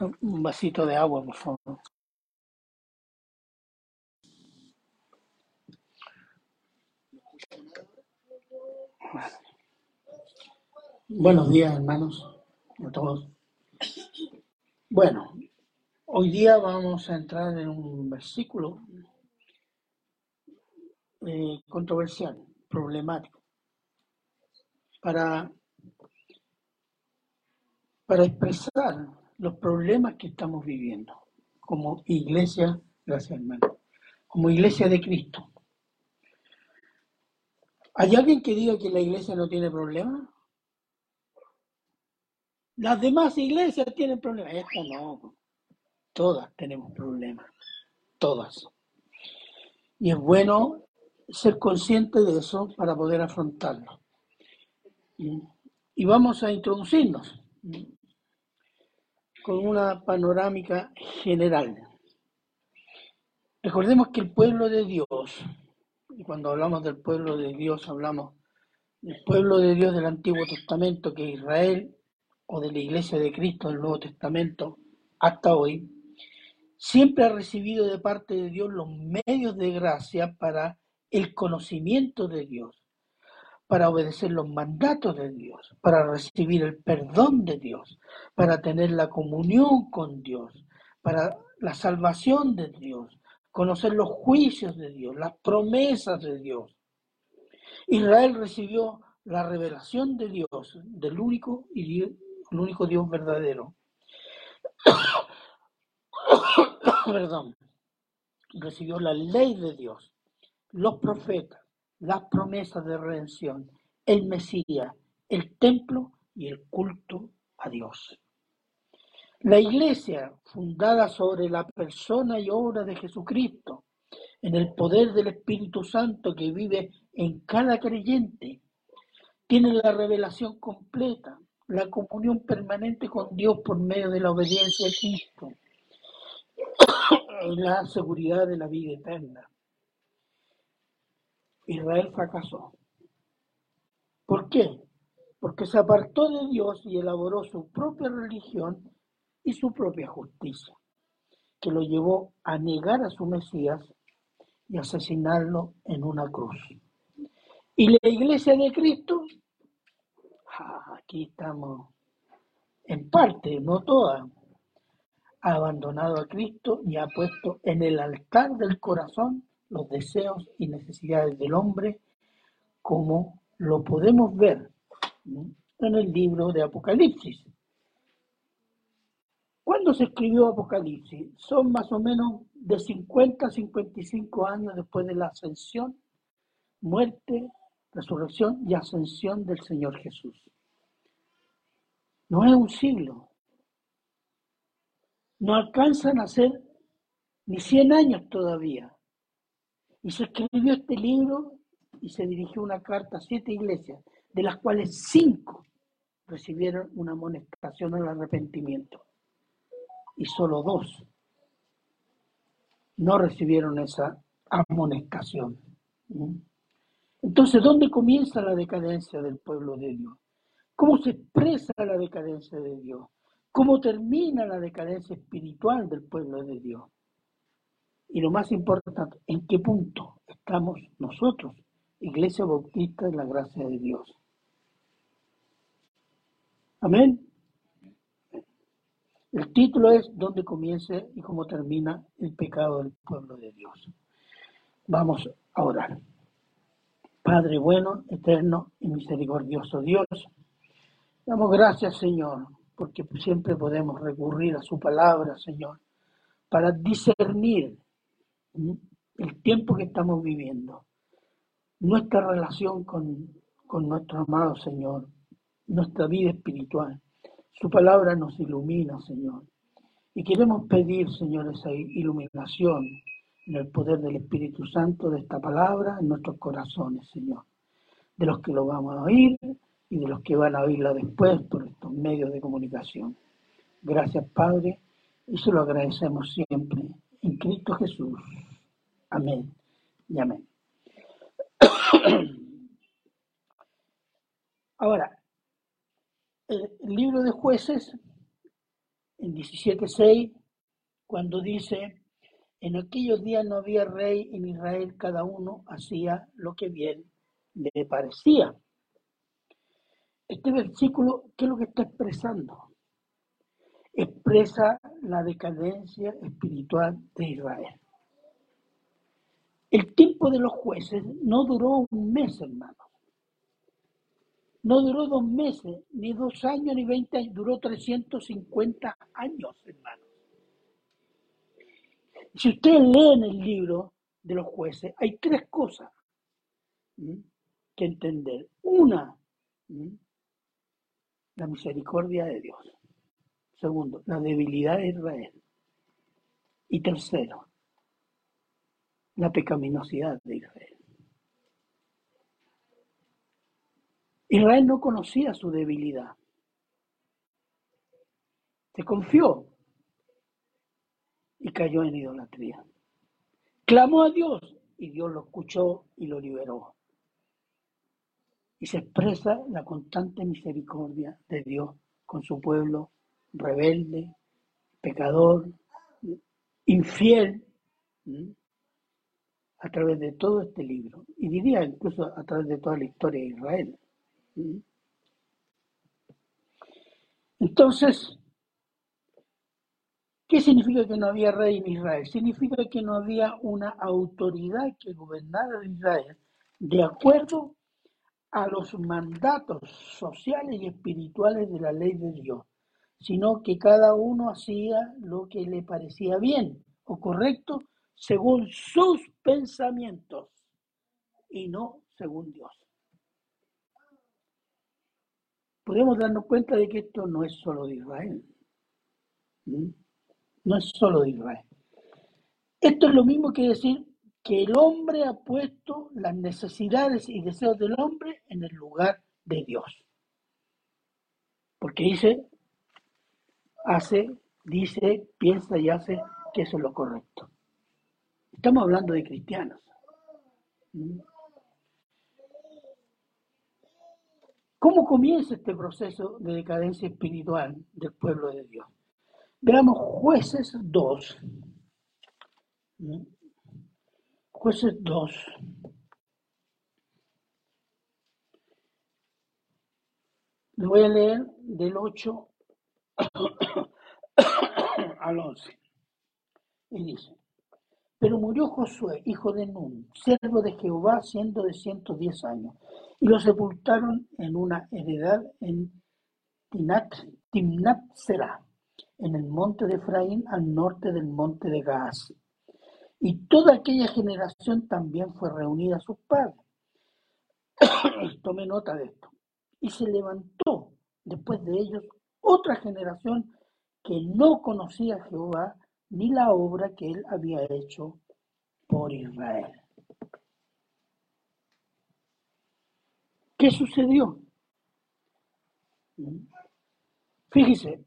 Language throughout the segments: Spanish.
Un vasito de agua, por favor. Buenos días, hermanos, a todos. Bueno, hoy día vamos a entrar en un versículo eh, controversial, problemático, para, para expresar los problemas que estamos viviendo como iglesia, gracias hermano, como iglesia de Cristo. ¿Hay alguien que diga que la iglesia no tiene problemas? Las demás iglesias tienen problemas, esta no. Todas tenemos problemas, todas. Y es bueno ser consciente de eso para poder afrontarlo. Y vamos a introducirnos con una panorámica general. Recordemos que el pueblo de Dios, y cuando hablamos del pueblo de Dios hablamos del pueblo de Dios del Antiguo Testamento, que es Israel, o de la Iglesia de Cristo del Nuevo Testamento hasta hoy, siempre ha recibido de parte de Dios los medios de gracia para el conocimiento de Dios, para obedecer los mandatos de Dios, para recibir el perdón de Dios, para tener la comunión con Dios, para la salvación de Dios, conocer los juicios de Dios, las promesas de Dios. Israel recibió la revelación de Dios, del único y único Dios verdadero. Perdón. Recibió la ley de Dios, los profetas, las promesas de redención, el Mesías, el templo y el culto a Dios. La iglesia, fundada sobre la persona y obra de Jesucristo, en el poder del Espíritu Santo que vive en cada creyente, tiene la revelación completa, la comunión permanente con Dios por medio de la obediencia a Cristo la seguridad de la vida eterna. Israel fracasó. ¿Por qué? Porque se apartó de Dios y elaboró su propia religión y su propia justicia, que lo llevó a negar a su Mesías y asesinarlo en una cruz. Y la iglesia de Cristo aquí estamos en parte, no toda, ha abandonado a Cristo y ha puesto en el altar del corazón los deseos y necesidades del hombre, como lo podemos ver en el libro de Apocalipsis. ¿Cuándo se escribió Apocalipsis? Son más o menos de 50 a 55 años después de la ascensión, muerte, resurrección y ascensión del Señor Jesús. No es un siglo. No alcanzan a ser ni 100 años todavía. Y se escribió este libro y se dirigió una carta a siete iglesias, de las cuales cinco recibieron una amonestación al arrepentimiento. Y solo dos no recibieron esa amonestación. Entonces, ¿dónde comienza la decadencia del pueblo de Dios? ¿Cómo se expresa la decadencia de Dios? ¿Cómo termina la decadencia espiritual del pueblo de Dios? Y lo más importante, ¿en qué punto estamos nosotros, Iglesia Bautista de la Gracia de Dios? Amén. El título es ¿Dónde comienza y cómo termina el pecado del pueblo de Dios? Vamos a orar. Padre bueno, eterno y misericordioso Dios, damos gracias, Señor, porque siempre podemos recurrir a su palabra, Señor, para discernir el tiempo que estamos viviendo, nuestra relación con, con nuestro amado Señor, nuestra vida espiritual. Su palabra nos ilumina, Señor. Y queremos pedir, Señor, esa iluminación en el poder del Espíritu Santo de esta palabra en nuestros corazones, Señor. De los que lo vamos a oír y de los que van a oírla después por estos medios de comunicación. Gracias, Padre, y se lo agradecemos siempre en Cristo Jesús. Amén y amén. Ahora, el libro de jueces en 17.6, cuando dice, en aquellos días no había rey en Israel, cada uno hacía lo que bien le parecía. Este versículo, ¿qué es lo que está expresando? Expresa la decadencia espiritual de Israel. El tiempo de los jueces no duró un mes, hermano. No duró dos meses, ni dos años, ni veinte años, duró 350 años, hermano. Si ustedes leen el libro de los jueces, hay tres cosas que entender. Una, la misericordia de Dios. Segundo, la debilidad de Israel. Y tercero, la pecaminosidad de Israel. Israel no conocía su debilidad. Se confió y cayó en idolatría. Clamó a Dios y Dios lo escuchó y lo liberó. Y se expresa la constante misericordia de Dios con su pueblo rebelde, pecador, infiel, a través de todo este libro. Y diría incluso a través de toda la historia de Israel. Entonces, ¿qué significa que no había rey en Israel? Significa que no había una autoridad que gobernara Israel de acuerdo a los mandatos sociales y espirituales de la ley de Dios, sino que cada uno hacía lo que le parecía bien o correcto según sus pensamientos y no según Dios podemos darnos cuenta de que esto no es solo de Israel. No es solo de Israel. Esto es lo mismo que decir que el hombre ha puesto las necesidades y deseos del hombre en el lugar de Dios. Porque dice, hace, dice, piensa y hace que eso es lo correcto. Estamos hablando de cristianos. ¿Cómo comienza este proceso de decadencia espiritual del pueblo de Dios? Veamos jueces 2. Jueces 2. Le voy a leer del 8 al 11. Y dice, pero murió Josué, hijo de Nun, siervo de Jehová, siendo de 110 años, y lo sepultaron en una heredad en Timnat Serah, en el monte de Efraín, al norte del monte de Gaas. Y toda aquella generación también fue reunida a sus padres. Tome nota de esto. Y se levantó después de ellos otra generación que no conocía a Jehová, ni la obra que él había hecho por Israel. ¿Qué sucedió? Fíjese,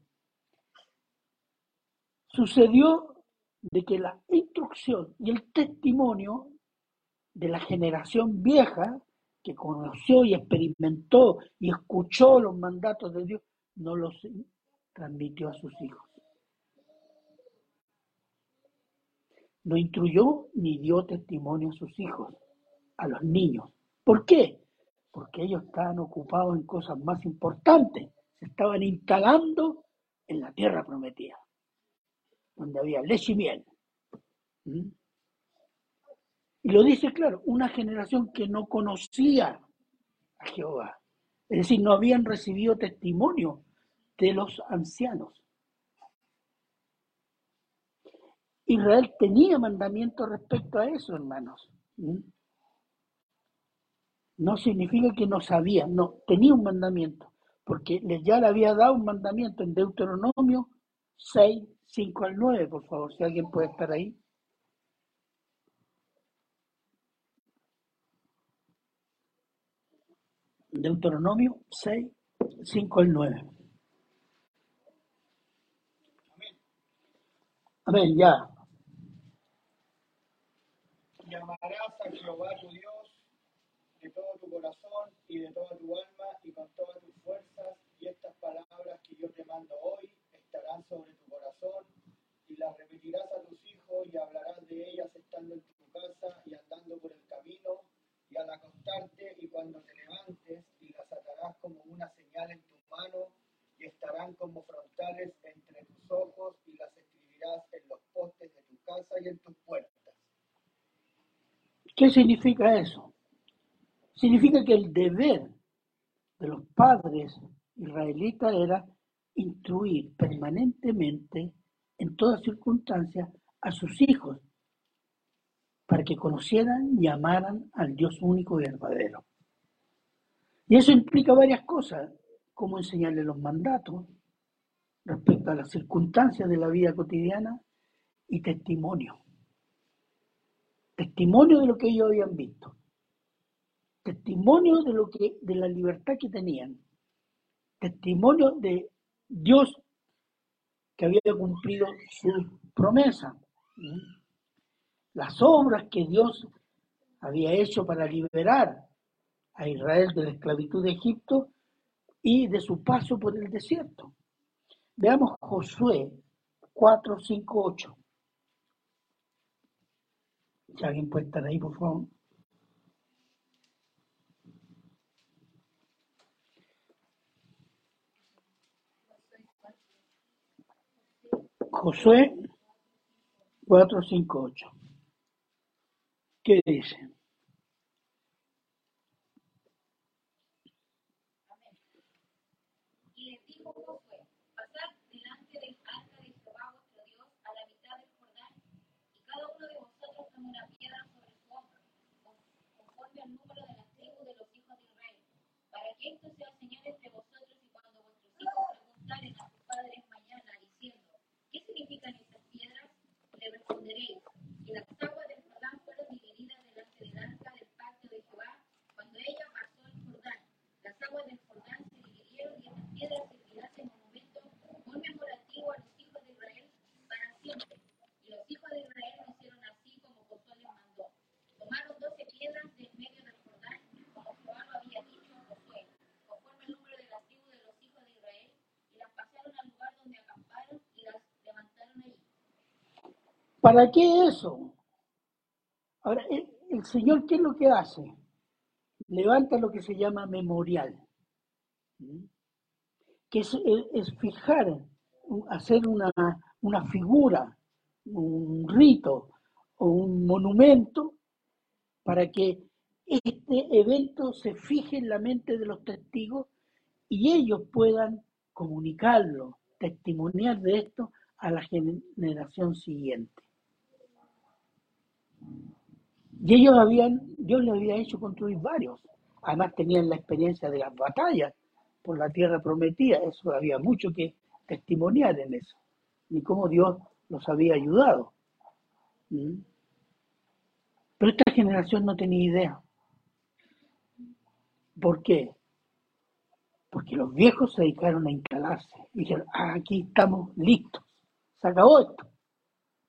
sucedió de que la instrucción y el testimonio de la generación vieja que conoció y experimentó y escuchó los mandatos de Dios, no los transmitió a sus hijos. no instruyó ni dio testimonio a sus hijos, a los niños. ¿Por qué? Porque ellos estaban ocupados en cosas más importantes, se estaban instalando en la tierra prometida, donde había leche y miel. ¿Mm? Y lo dice claro, una generación que no conocía a Jehová, es decir, no habían recibido testimonio de los ancianos. Israel tenía mandamientos respecto a eso, hermanos. ¿Mm? No significa que no sabía, no, tenía un mandamiento, porque ya le había dado un mandamiento en Deuteronomio 6, 5 al 9, por favor, si alguien puede estar ahí. Deuteronomio 6, 5 al 9. Amén, ya. Y amarás a Jehová tu Dios de todo tu corazón y de toda tu alma y con todas tus fuerzas, y estas palabras que yo te mando hoy estarán sobre tu corazón, y las repetirás a tus hijos y hablarás de ellas estando en tu casa y andando por el camino, y al acostarte y cuando te levantes, y las atarás como una señal en tu mano, y estarán como frontales entre tus ojos, y las estirarás en los postes de tu casa y en tus puertas. ¿Qué significa eso? Significa que el deber de los padres israelitas era instruir permanentemente en todas circunstancias a sus hijos para que conocieran y amaran al Dios único y verdadero. Y eso implica varias cosas, como enseñarle los mandatos respecto a las circunstancias de la vida cotidiana y testimonio. Testimonio de lo que ellos habían visto. Testimonio de lo que de la libertad que tenían. Testimonio de Dios que había cumplido su promesa. Las obras que Dios había hecho para liberar a Israel de la esclavitud de Egipto y de su paso por el desierto. Veamos Josué 4, 5, 8. Si alguien puede estar ahí, por favor. Josué 4, 5, 8. ¿Qué dice? Esto sea señal entre vosotros y cuando vuestros hijos preguntaren a sus padres mañana diciendo, ¿qué significan estas piedras? Le responderéis, que las aguas del Jordán fueron divididas delante del arca del pacto de Jehová cuando ella pasó el Jordán. Las aguas del Jordán se dividieron y estas piedras servirán de monumento conmemorativo a los hijos de Israel para siempre. Y los hijos de Israel lo hicieron así como Josué les mandó. Tomaron doce piedras del medio del Jordán, como Jehová lo había dicho a Josué, conforme el número de las tribus de los hijos de Israel, y las pasaron al lugar donde acamparon y las levantaron allí. ¿Para qué eso? Ahora, el, Señor, ¿qué es lo que hace? Levanta lo que se llama memorial, que es, es- fijar, hacer una, una figura, un rito o un monumento para que este evento se fije en la mente de los testigos y ellos puedan comunicarlo, testimoniar de esto a la generación siguiente. Y ellos habían, Dios les había hecho construir varios. Además tenían la experiencia de las batallas por la tierra prometida. Eso había mucho que testimoniar en eso. Y cómo Dios los había ayudado. ¿Mm? Pero esta generación no tenía idea. ¿Por qué? Porque los viejos se dedicaron a instalarse. Y dijeron, "Ah, aquí estamos listos. Se acabó esto.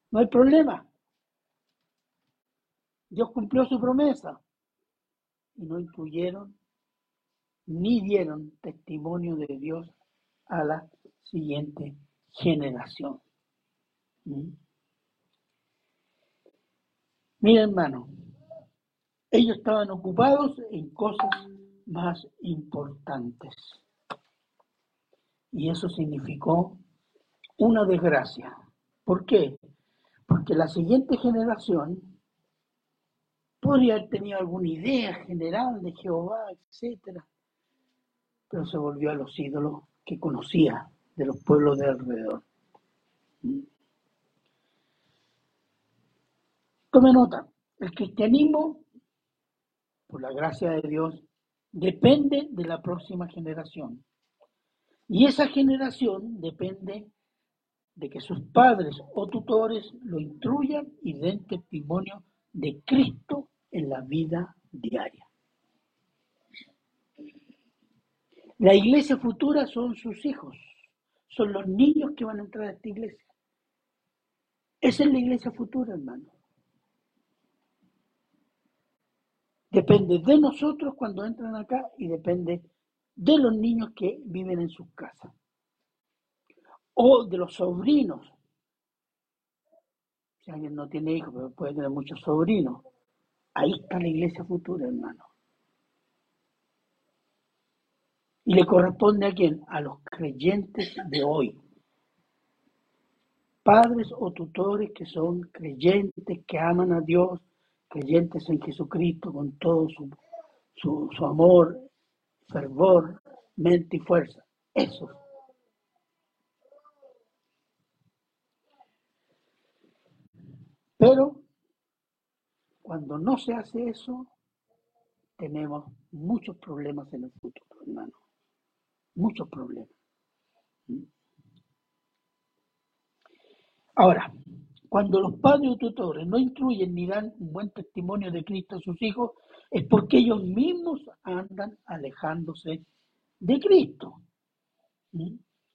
No hay problema. Dios cumplió su promesa. Y no incluyeron ni dieron testimonio de Dios a la siguiente generación. ¿Mm? Mira, hermano, ellos estaban ocupados en cosas más importantes. Y eso significó una desgracia. ¿Por qué? Porque la siguiente generación podría haber tenido alguna idea general de Jehová, etcétera, pero se volvió a los ídolos que conocía de los pueblos de alrededor. ¿Mm? Tome nota, el cristianismo, por la gracia de Dios, depende de la próxima generación. Y esa generación depende de que sus padres o tutores lo instruyan y den testimonio de Cristo en la vida diaria. La iglesia futura son sus hijos, son los niños que van a entrar a esta iglesia. Esa es la iglesia futura, hermano. Depende de nosotros cuando entran acá y depende de los niños que viven en sus casas. O de los sobrinos. Si alguien no tiene hijos, pero puede tener muchos sobrinos. Ahí está la iglesia futura, hermano. Y le corresponde a quién? A los creyentes de hoy. Padres o tutores que son creyentes, que aman a Dios, creyentes en Jesucristo con todo su, su, amor, fervor, mente y fuerza. Eso. Pero cuando no se hace eso, tenemos muchos problemas en el futuro, hermano. Muchos problemas. Ahora, cuando los padres o tutores no incluyen ni dan un buen testimonio de Cristo a sus hijos, es porque ellos mismos andan alejándose de Cristo.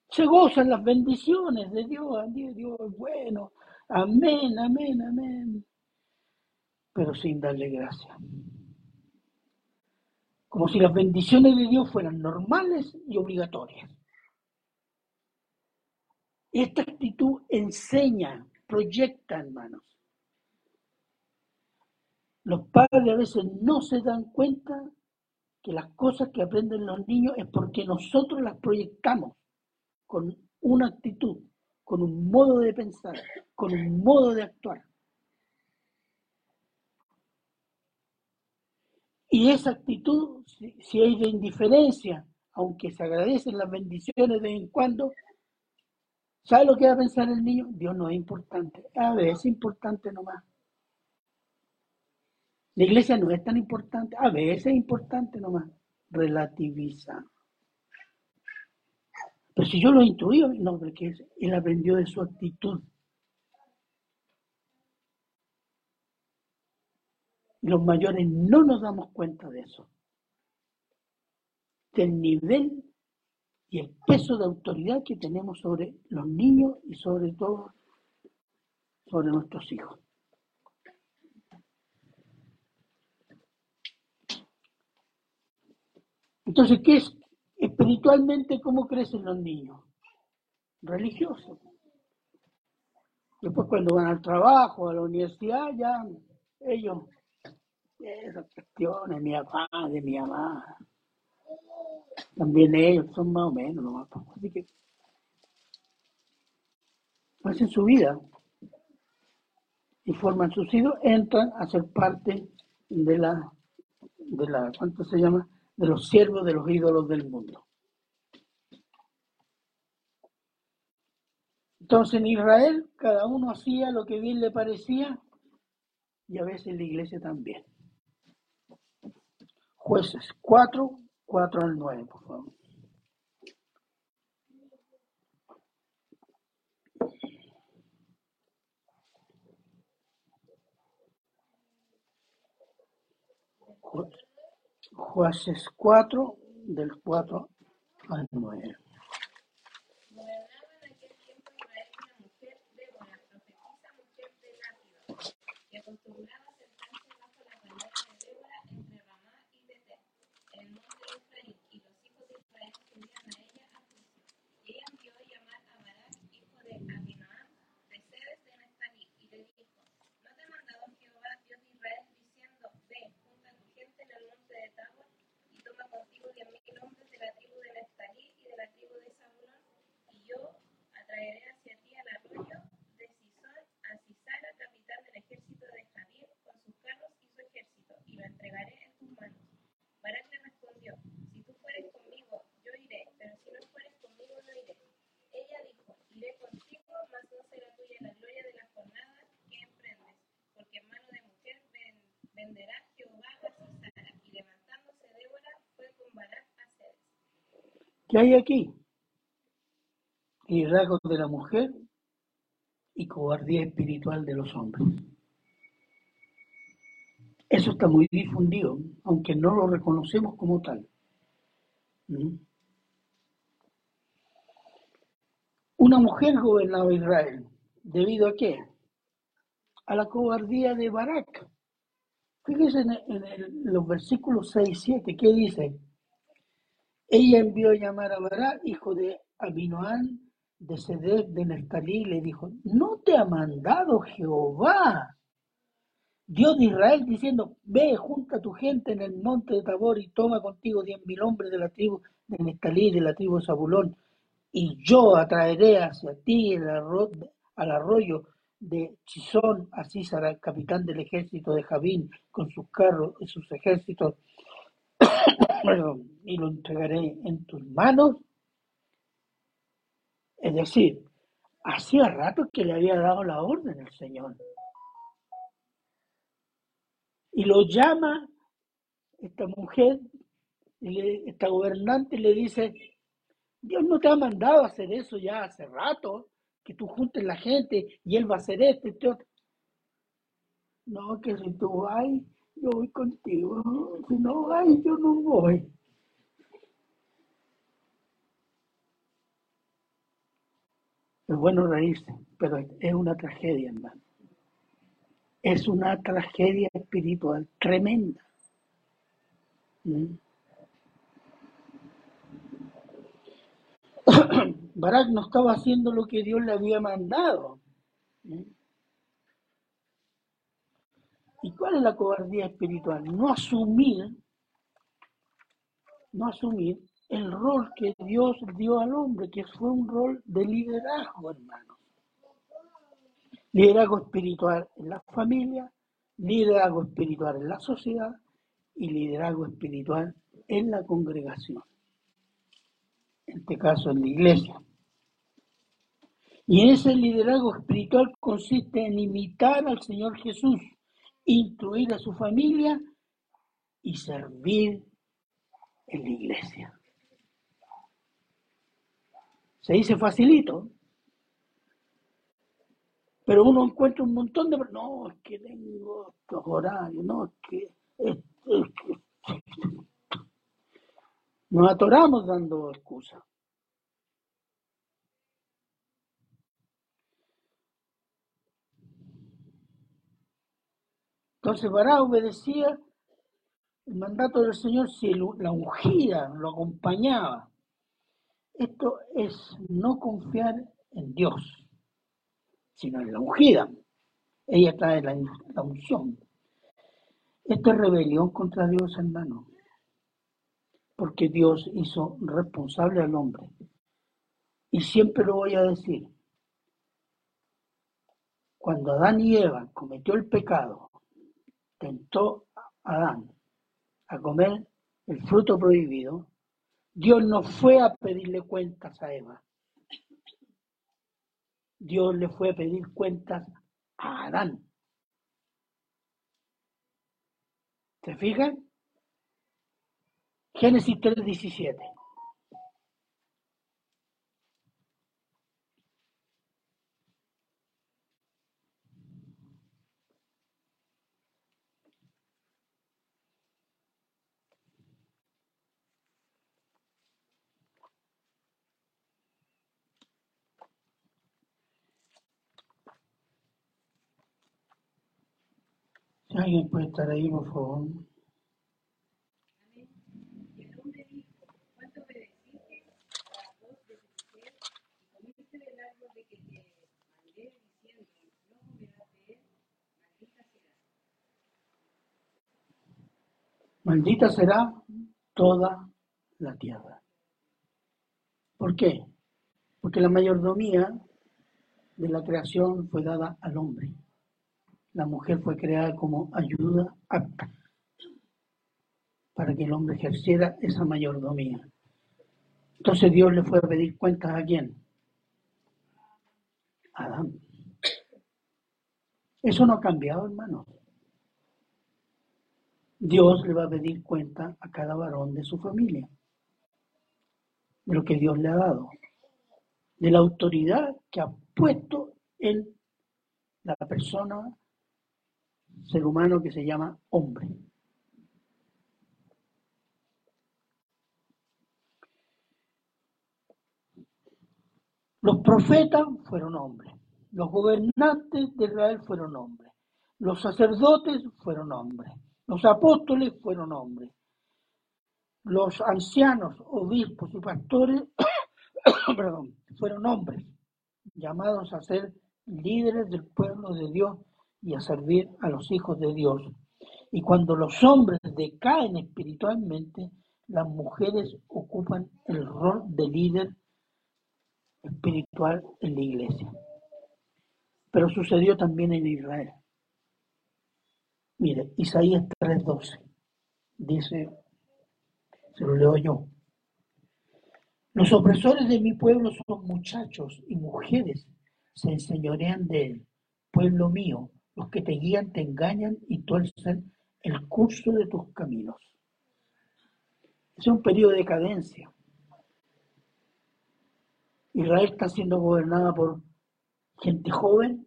Se gozan las bendiciones de Dios, Dios es bueno, amén, amén, amén, pero sin darle gracia. Como si las bendiciones de Dios fueran normales y obligatorias. Esta actitud enseña, proyecta, hermanos. Los padres a veces no se dan cuenta que las cosas que aprenden los niños es porque nosotros las proyectamos con una actitud, con un modo de pensar, con un modo de actuar. Y esa actitud, si, hay de indiferencia, aunque se agradecen las bendiciones de vez en cuando, ¿sabe lo que va a pensar el niño? Dios no es importante. A veces es importante nomás. La iglesia no es tan importante, a veces es importante nomás. Relativiza. Pero si yo lo intuí, no, porque él aprendió de su actitud. Los mayores no nos damos cuenta de eso. Del nivel y el peso de autoridad que tenemos sobre los niños y sobre todo sobre nuestros hijos. Entonces, ¿qué es espiritualmente cómo crecen los niños? Religiosos. Después cuando van al trabajo, a la universidad, ya ellos, esas cuestiones, mi papá, de mi mamá, también ellos son más o menos, ¿no? así que hacen su vida y forman sus hijos, entran a ser parte de la, de la, ¿cuánto se llama? de los siervos de los ídolos del mundo. Entonces en Israel cada uno hacía lo que bien le parecía y a veces la iglesia también. Jueces 4, 4 al 9, por favor. Jueces 4, del 4 al 9. Gobernaba en aquel tiempo Israel una mujer, Débora, profetisa mujer de Lápido, que acostumbraba a sentarse bajo la palabra de Débora entre Ramá y Betel, en el monte de Efraín, y los hijos de Israel subían a ella a juicio. Y ella envió a llamar a Barak, hijo de Abinoam, de Cedes de Neftalí, y le dijo, ¿no te ha mandado Jehová, Dios de Israel, diciendo, ve, junta a tu gente en el monte de Tabor, y toma contigo diez mil hombres de la tribu de Neftalí y de la tribu de Zabulón, y yo atraeré hacia ti al arroyo de Sison a Sisara, capitán del ejército de Javín, con sus carros y su ejército, y lo entregaré en tus manos. Barak le respondió, si tú fueres conmigo, yo iré, pero si no fueres conmigo, no iré. Ella dijo, iré contigo, mas no será tuya la gloria de la jornada que emprendes, porque en mano de mujer ven- venderá Jehová a Sisara. Y levantándose Débora, fue con Barak a Ceres. ¿Qué hay aquí? Liderazgo de la mujer y cobardía espiritual de los hombres. Eso está muy difundido, aunque no lo reconocemos como tal. ¿Mm? Una mujer gobernaba Israel. ¿Debido a qué? A la cobardía de Barak. Fíjense en, los versículos 6 y 7, ¿qué dice? Ella envió a llamar a Barak, hijo de Abinoam, de Sedec, de Neftalí, y le dijo, ¿no te ha mandado Jehová? Dios de Israel diciendo, ve, junta a tu gente en el monte de Tabor y toma contigo diez mil hombres de la tribu de Nestalí, de la tribu de Zabulón, y yo atraeré hacia ti el al arroyo de Chisón, será el capitán del ejército de Javín con sus carros y sus ejércitos, y lo entregaré en tus manos. Es decir, hacía rato que le había dado la orden el Señor. Y lo llama esta mujer, esta gobernante le dice, Dios no te ha mandado a hacer eso ya hace rato, que tú juntes la gente y Él va a hacer esto este otro. No, que si tú vas, yo voy contigo. Si no vas, yo no voy. Es bueno reírse, pero es una tragedia, hermano. Es una tragedia espiritual tremenda. ¿Mm? Barak no estaba haciendo lo que Dios le había mandado. ¿Mm? ¿Y cuál es la cobardía espiritual? No asumir, no asumir el rol que Dios dio al hombre, que fue un rol de liderazgo, hermano. Liderazgo espiritual en la familia, liderazgo espiritual en la sociedad y liderazgo espiritual en la congregación. En este caso, en la iglesia. Y ese liderazgo espiritual consiste en imitar al Señor Jesús, instruir a su familia y servir en la iglesia. Se dice facilito, pero uno encuentra un montón de... No, es que tengo estos horarios, no, es que... es que- Nos atoramos dando excusas. Entonces Bará obedecía el mandato del Señor si la ungida lo acompañaba. Esto es no confiar en Dios, sino en la ungida. Ella trae la, la unción. Esto es rebelión contra Dios, hermano, porque Dios hizo responsable al hombre. Y siempre lo voy a decir. Cuando Adán y Eva cometió el pecado, tentó a Adán a comer el fruto prohibido, Dios no fue a pedirle cuentas a Eva. Dios le fue a pedir cuentas a Adán. ¿Se fijan? Génesis 3:17. Si alguien puede estar ahí, por favor. Amén. Y el hombre dijo, ¿cuánto obedeciste a la voz de tu mujer y comiste del árbol de que te mandé diciendo, no comerás de él? Maldita será. Maldita será toda la tierra. ¿Por qué? Porque la mayordomía de la creación fue dada al hombre. La mujer fue creada como ayuda apta para que el hombre ejerciera esa mayordomía. Entonces Dios le fue a pedir cuentas a quién? A Adán. Eso no ha cambiado, hermano. Dios le va a pedir cuenta a cada varón de su familia, de lo que Dios le ha dado, de la autoridad que ha puesto en la persona, ser humano que se llama hombre. Los profetas fueron hombres, los gobernantes de Israel fueron hombres, los sacerdotes fueron hombres, los apóstoles fueron hombres, los ancianos, obispos y pastores fueron hombres llamados a ser líderes del pueblo de Dios y a servir a los hijos de Dios. Y cuando los hombres decaen espiritualmente, las mujeres ocupan el rol de líder espiritual en la iglesia. Pero sucedió también en Israel. Mire, Isaías 3:12 dice, se lo leo yo, los opresores de mi pueblo son muchachos y mujeres, se enseñorean de él. Pueblo mío, los que te guían te engañan y tuercen el curso de tus caminos. Es un periodo de decadencia. Israel está siendo gobernada por gente joven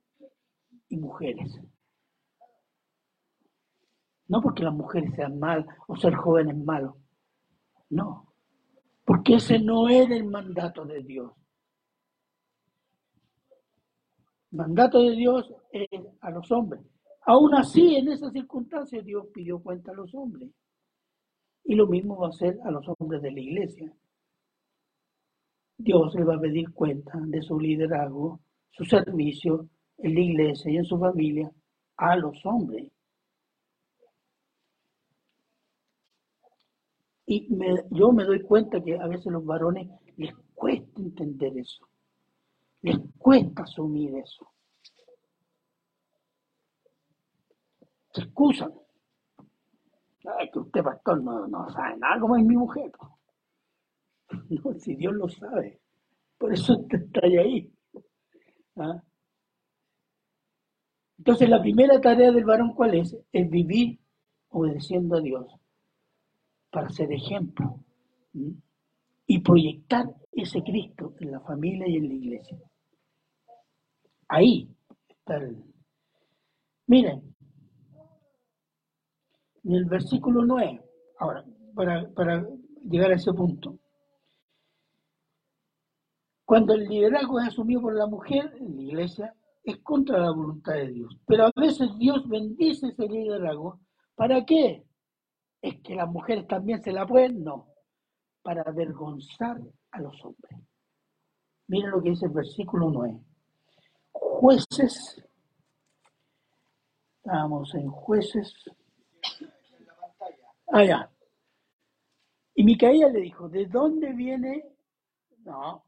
y mujeres. No porque las mujeres sean mal o ser jóvenes malo. No. Porque ese no era el mandato de Dios. El mandato de Dios es a los hombres. Aún así, en esas circunstancias, Dios pidió cuenta a los hombres. Y lo mismo va a ser a los hombres de la iglesia. Dios le va a pedir cuenta de su liderazgo, su servicio en la iglesia y en su familia a los hombres. Y yo me doy cuenta que a veces los varones les cuesta entender eso. Les cuesta asumir eso. Se excusan. Ay, que usted, pastor, no, no sabe nada como es mi mujer. No, si Dios lo sabe. Por eso está ahí. ¿Ah? Entonces, la primera tarea del varón, ¿cuál es? Es vivir obedeciendo a Dios para ser ejemplo y proyectar ese Cristo en la familia y en la iglesia. Ahí está el... Miren, en el versículo 9, ahora, para, para llegar a ese punto, cuando el liderazgo es asumido por la mujer en la iglesia, es contra la voluntad de Dios. Pero a veces Dios bendice ese liderazgo. ¿Para qué? ¿Es que las mujeres también se la pueden? No. Para avergonzar a los hombres. Miren lo que dice el versículo 9. Jueces. Estamos en jueces. Allá. Ah, y Micaía le dijo, ¿de dónde viene? No.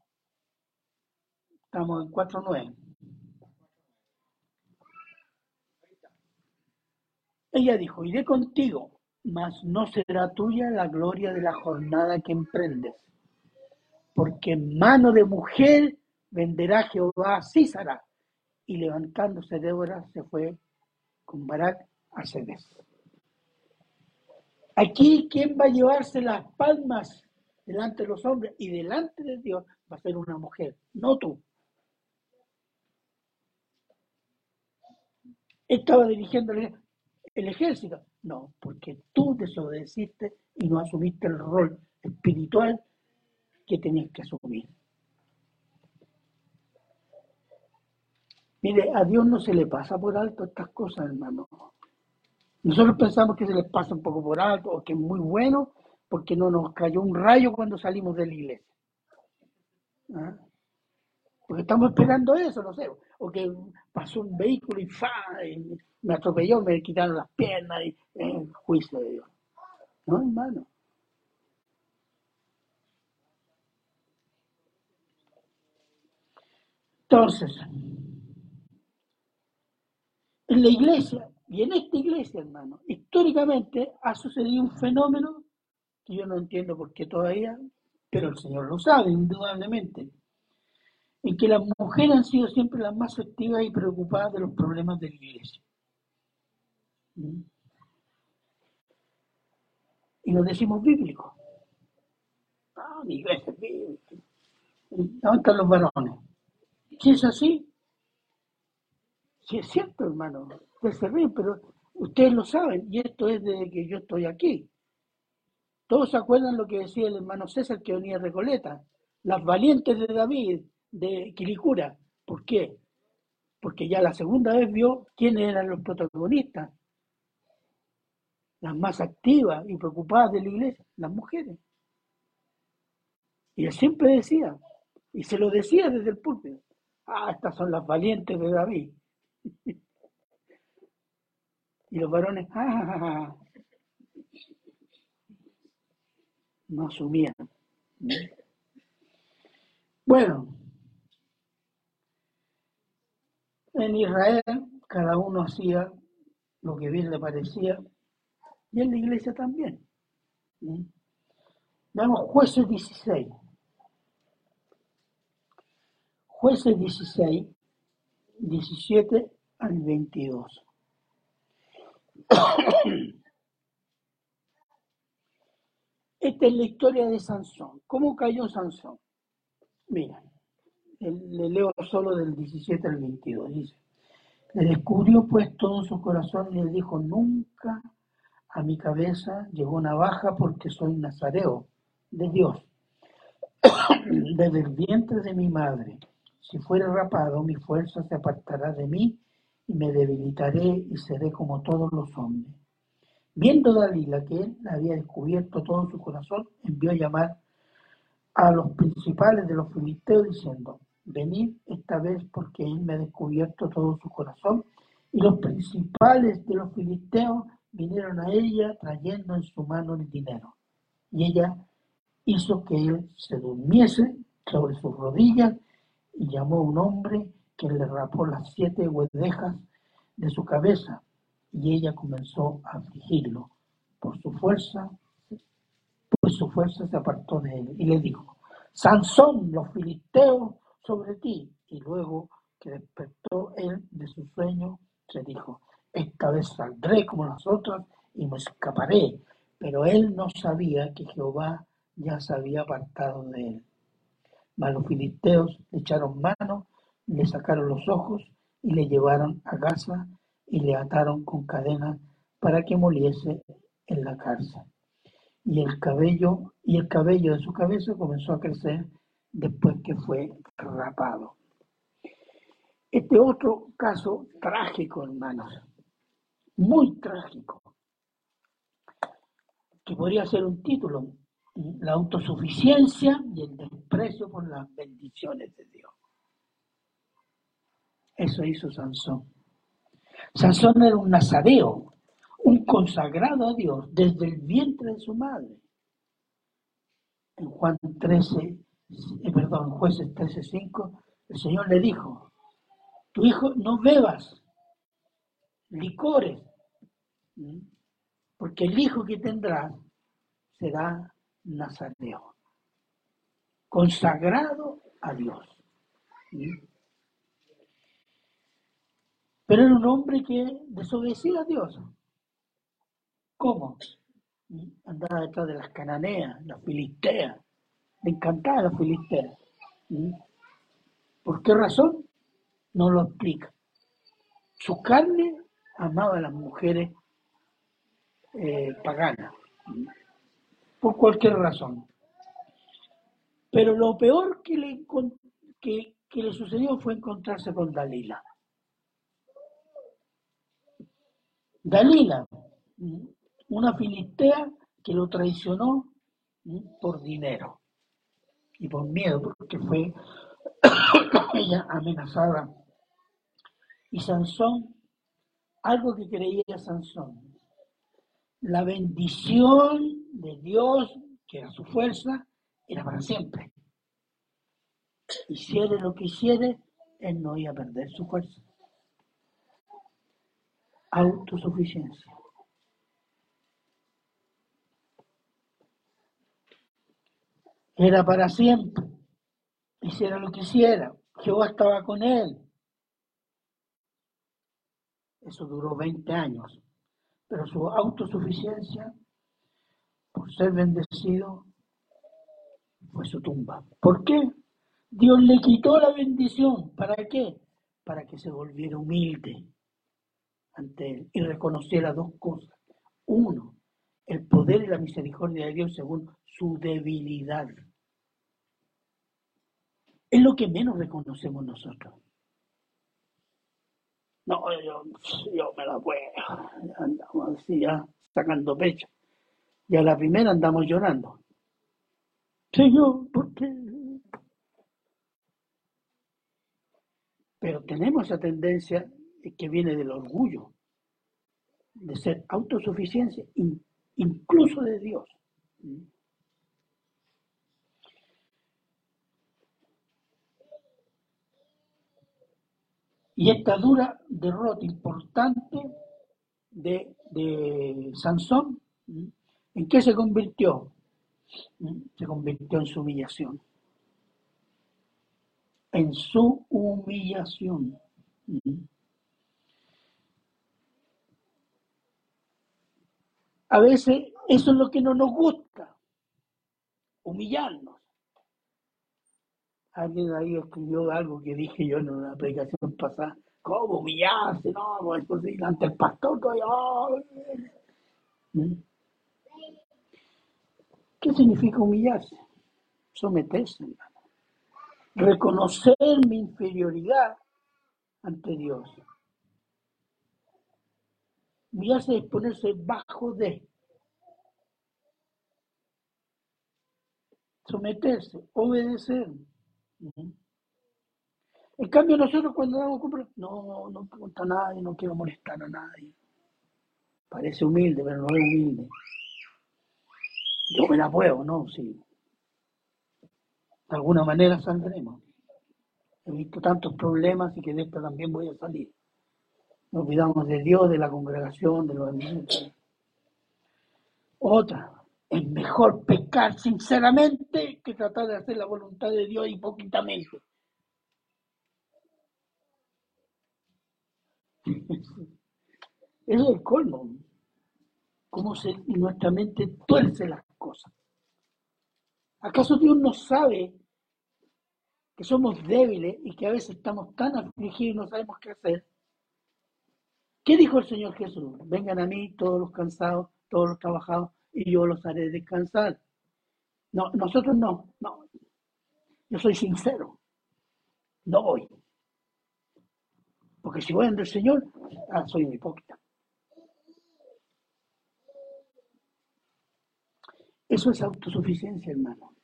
Estamos en 4.9. Ella dijo, iré contigo mas no será tuya la gloria de la jornada que emprendes. Porque en mano de mujer venderá Jehová a Císara. Y levantándose Débora se fue con Barak a Cedes. Aquí, ¿quién va a llevarse las palmas delante de los hombres y delante de Dios? Va a ser una mujer, no tú. Estaba dirigiendo el ejército. No, porque tú desobedeciste y no asumiste el rol espiritual que tenías que asumir. Mire, a Dios no se le pasa por alto estas cosas, hermano. Nosotros pensamos que se les pasa un poco por alto o que es muy bueno porque no nos cayó un rayo cuando salimos de la iglesia. ¿Ah? Porque estamos esperando eso, no sé. O que pasó un vehículo y, ¡fa! me atropelló, me quitaron las piernas y en juicio de Dios. No, hermano. Entonces, en la iglesia, y en esta iglesia, hermano, históricamente ha sucedido un fenómeno que yo no entiendo por qué todavía, pero el Señor lo sabe, indudablemente, en que las mujeres han sido siempre las más activas y preocupadas de los problemas de la iglesia. Y lo decimos bíblico. Ah, mi iglesia es bíblica. ¿Dónde están los varones? Si es así, si es cierto, hermano, ustedes se pero ustedes lo saben, y esto es desde que yo estoy aquí. Todos se acuerdan lo que decía el hermano César que venía de Recoleta, las valientes de David, de Quilicura. ¿Por qué? Porque ya la segunda vez vio quiénes eran los protagonistas las más activas y preocupadas de la iglesia, las mujeres. Y él siempre decía, y se lo decía desde el púlpito, ah, estas son las valientes de David. Y los varones, ¡ah! No asumían. Bueno, en Israel cada uno hacía lo que bien le parecía y en la iglesia también. Veamos jueces 16. Jueces 16, 17 al 22. Esta es la historia de Sansón. ¿Cómo cayó Sansón? Mira, le leo solo del 17 al 22. Dice, le descubrió pues todo su corazón y le dijo, nunca a mi cabeza llegó navaja porque soy nazareo de Dios, desde el vientre de mi madre. Si fuera rapado, mi fuerza se apartará de mí y me debilitaré y seré como todos los hombres. Viendo Dalila que él había descubierto todo su corazón, envió a llamar a los principales de los filisteos diciendo, venid esta vez porque él me ha descubierto todo su corazón. Y los principales de los filisteos vinieron a ella trayendo en su mano el dinero. Y ella hizo que él se durmiese sobre sus rodillas y llamó un hombre que le rapó las siete huedejas de su cabeza y ella comenzó a afligirlo por su fuerza, pues su fuerza se apartó de él y le dijo, Sansón, los filisteos sobre ti. Y luego que despertó él de su sueño, se dijo, esta vez saldré como las otras y me escaparé. Pero él no sabía que Jehová ya se había apartado de él. Mas los filisteos le echaron mano, le sacaron los ojos y le llevaron a casa y le ataron con cadenas para que moliese en la cárcel. Y el cabello y el cabello de su cabeza comenzó a crecer después que fue rapado. Este otro caso trágico, hermanos, muy trágico, que podría ser un título, la autosuficiencia y el desprecio por las bendiciones de Dios. Eso hizo Sansón. Sansón era un nazareo, un consagrado a Dios desde el vientre de su madre. En Juan 13, eh, perdón, jueces 13.5, el Señor le dijo, tu hijo no bebas licores, porque el hijo que tendrás será nazareo, consagrado a Dios. Pero era un hombre que desobedecía a Dios. ¿Cómo? Andaba detrás de las cananeas, las filisteas. Le encantaba las filisteas. ¿Por qué razón? No lo explica. Su carne amaba a las mujeres eh, paganas. Por cualquier razón. Pero lo peor que le, que le sucedió fue encontrarse con Dalila. Dalila, una filistea que lo traicionó por dinero y por miedo, porque fue ella amenazada. Y Sansón, algo que creía Sansón, la bendición de Dios, que era su fuerza, era para siempre. Hiciere lo que hiciere, él no iba a perder su fuerza autosuficiencia. Era para siempre. Hiciera lo que hiciera. Jehová estaba con él. Eso duró 20 años. Pero su autosuficiencia, ser bendecido, fue su tumba. ¿Por qué? Dios le quitó la bendición. ¿Para qué? Para que se volviera humilde ante él y reconociera dos cosas. Uno, el poder y la misericordia de Dios según su debilidad. Es lo que menos reconocemos nosotros. No, yo, me la puedo. Andamos así ya sacando pecho. Y a la primera andamos llorando. Señor, ¿por qué? Pero tenemos esa tendencia que viene del orgullo. de ser autosuficiencia, in- incluso de Dios. Y esta dura derrota importante de, de Sansón. ¿En qué se convirtió? Se convirtió en su humillación. En su humillación. A veces eso es lo que no nos gusta, humillarnos. Alguien ahí escribió algo que dije yo en una predicación pasada. ¿Cómo humillarse? No, pues ante el pastor ¿Mm? ¿Qué significa humillarse? Someterse, hermano. Reconocer mi inferioridad ante Dios. Humillarse es ponerse bajo de. Someterse, obedecer. En cambio, nosotros cuando damos compra, no, no pregunto a nadie, no quiero molestar a nadie. Parece humilde, pero no es humilde. Yo me la puedo, ¿no? Sí. De alguna manera saldremos. He visto tantos problemas y que de esto también voy a salir. Nos olvidamos de Dios, de la congregación, de los hermanos. Otra, es mejor pecar sinceramente que tratar de hacer la voluntad de Dios hipócritamente. Eso es el colmo. Cómo se, nuestra mente tuerce las cosas. ¿Acaso Dios no sabe que somos débiles y que a veces estamos tan afligidos y no sabemos qué hacer? ¿Qué dijo el Señor Jesús? Vengan a mí todos los cansados, todos los trabajados, y yo los haré descansar. No, nosotros no, no. Yo soy sincero. No voy. Porque si voy ante el Señor, ah, soy un hipócrita. Eso es autosuficiencia, hermano.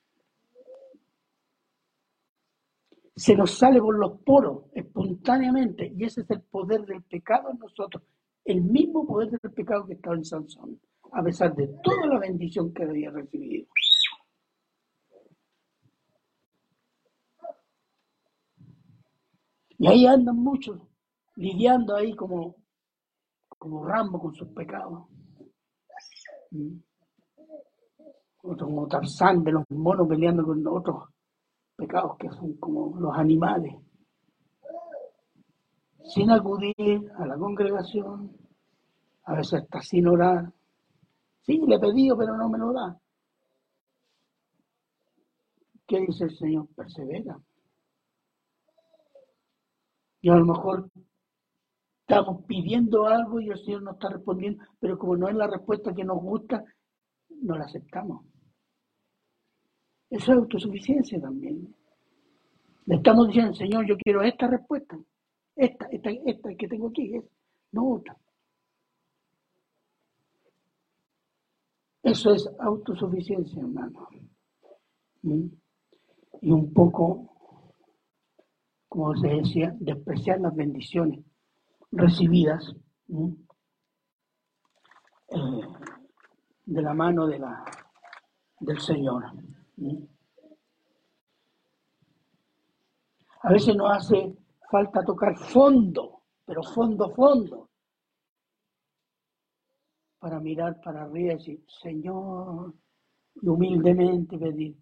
Se nos sale por los poros espontáneamente y ese es el poder del pecado en nosotros. El mismo poder del pecado que estaba en Sansón, a pesar de toda la bendición que había recibido. Y ahí andan muchos lidiando ahí como, como Rambo con sus pecados. ¿Mm? Otros como Tarzán de los monos peleando con otros pecados que son como los animales, sin acudir a la congregación, a veces hasta sin orar. Sí, le he pedido, pero no me lo da. ¿Qué dice el Señor? Persevera. Y a lo mejor estamos pidiendo algo y el Señor no está respondiendo, pero como no es la respuesta que nos gusta, no la aceptamos. Eso es autosuficiencia también. Le estamos diciendo, Señor, yo quiero esta respuesta, esta, esta, esta que tengo aquí, no otra. Eso es autosuficiencia, hermano. ¿Mm? Y un poco, como se decía, despreciar las bendiciones recibidas ¿Mm? eh, de la mano de la, del Señor. A veces nos hace falta tocar fondo, pero fondo, fondo, para mirar para arriba y decir, Señor, y humildemente pedir.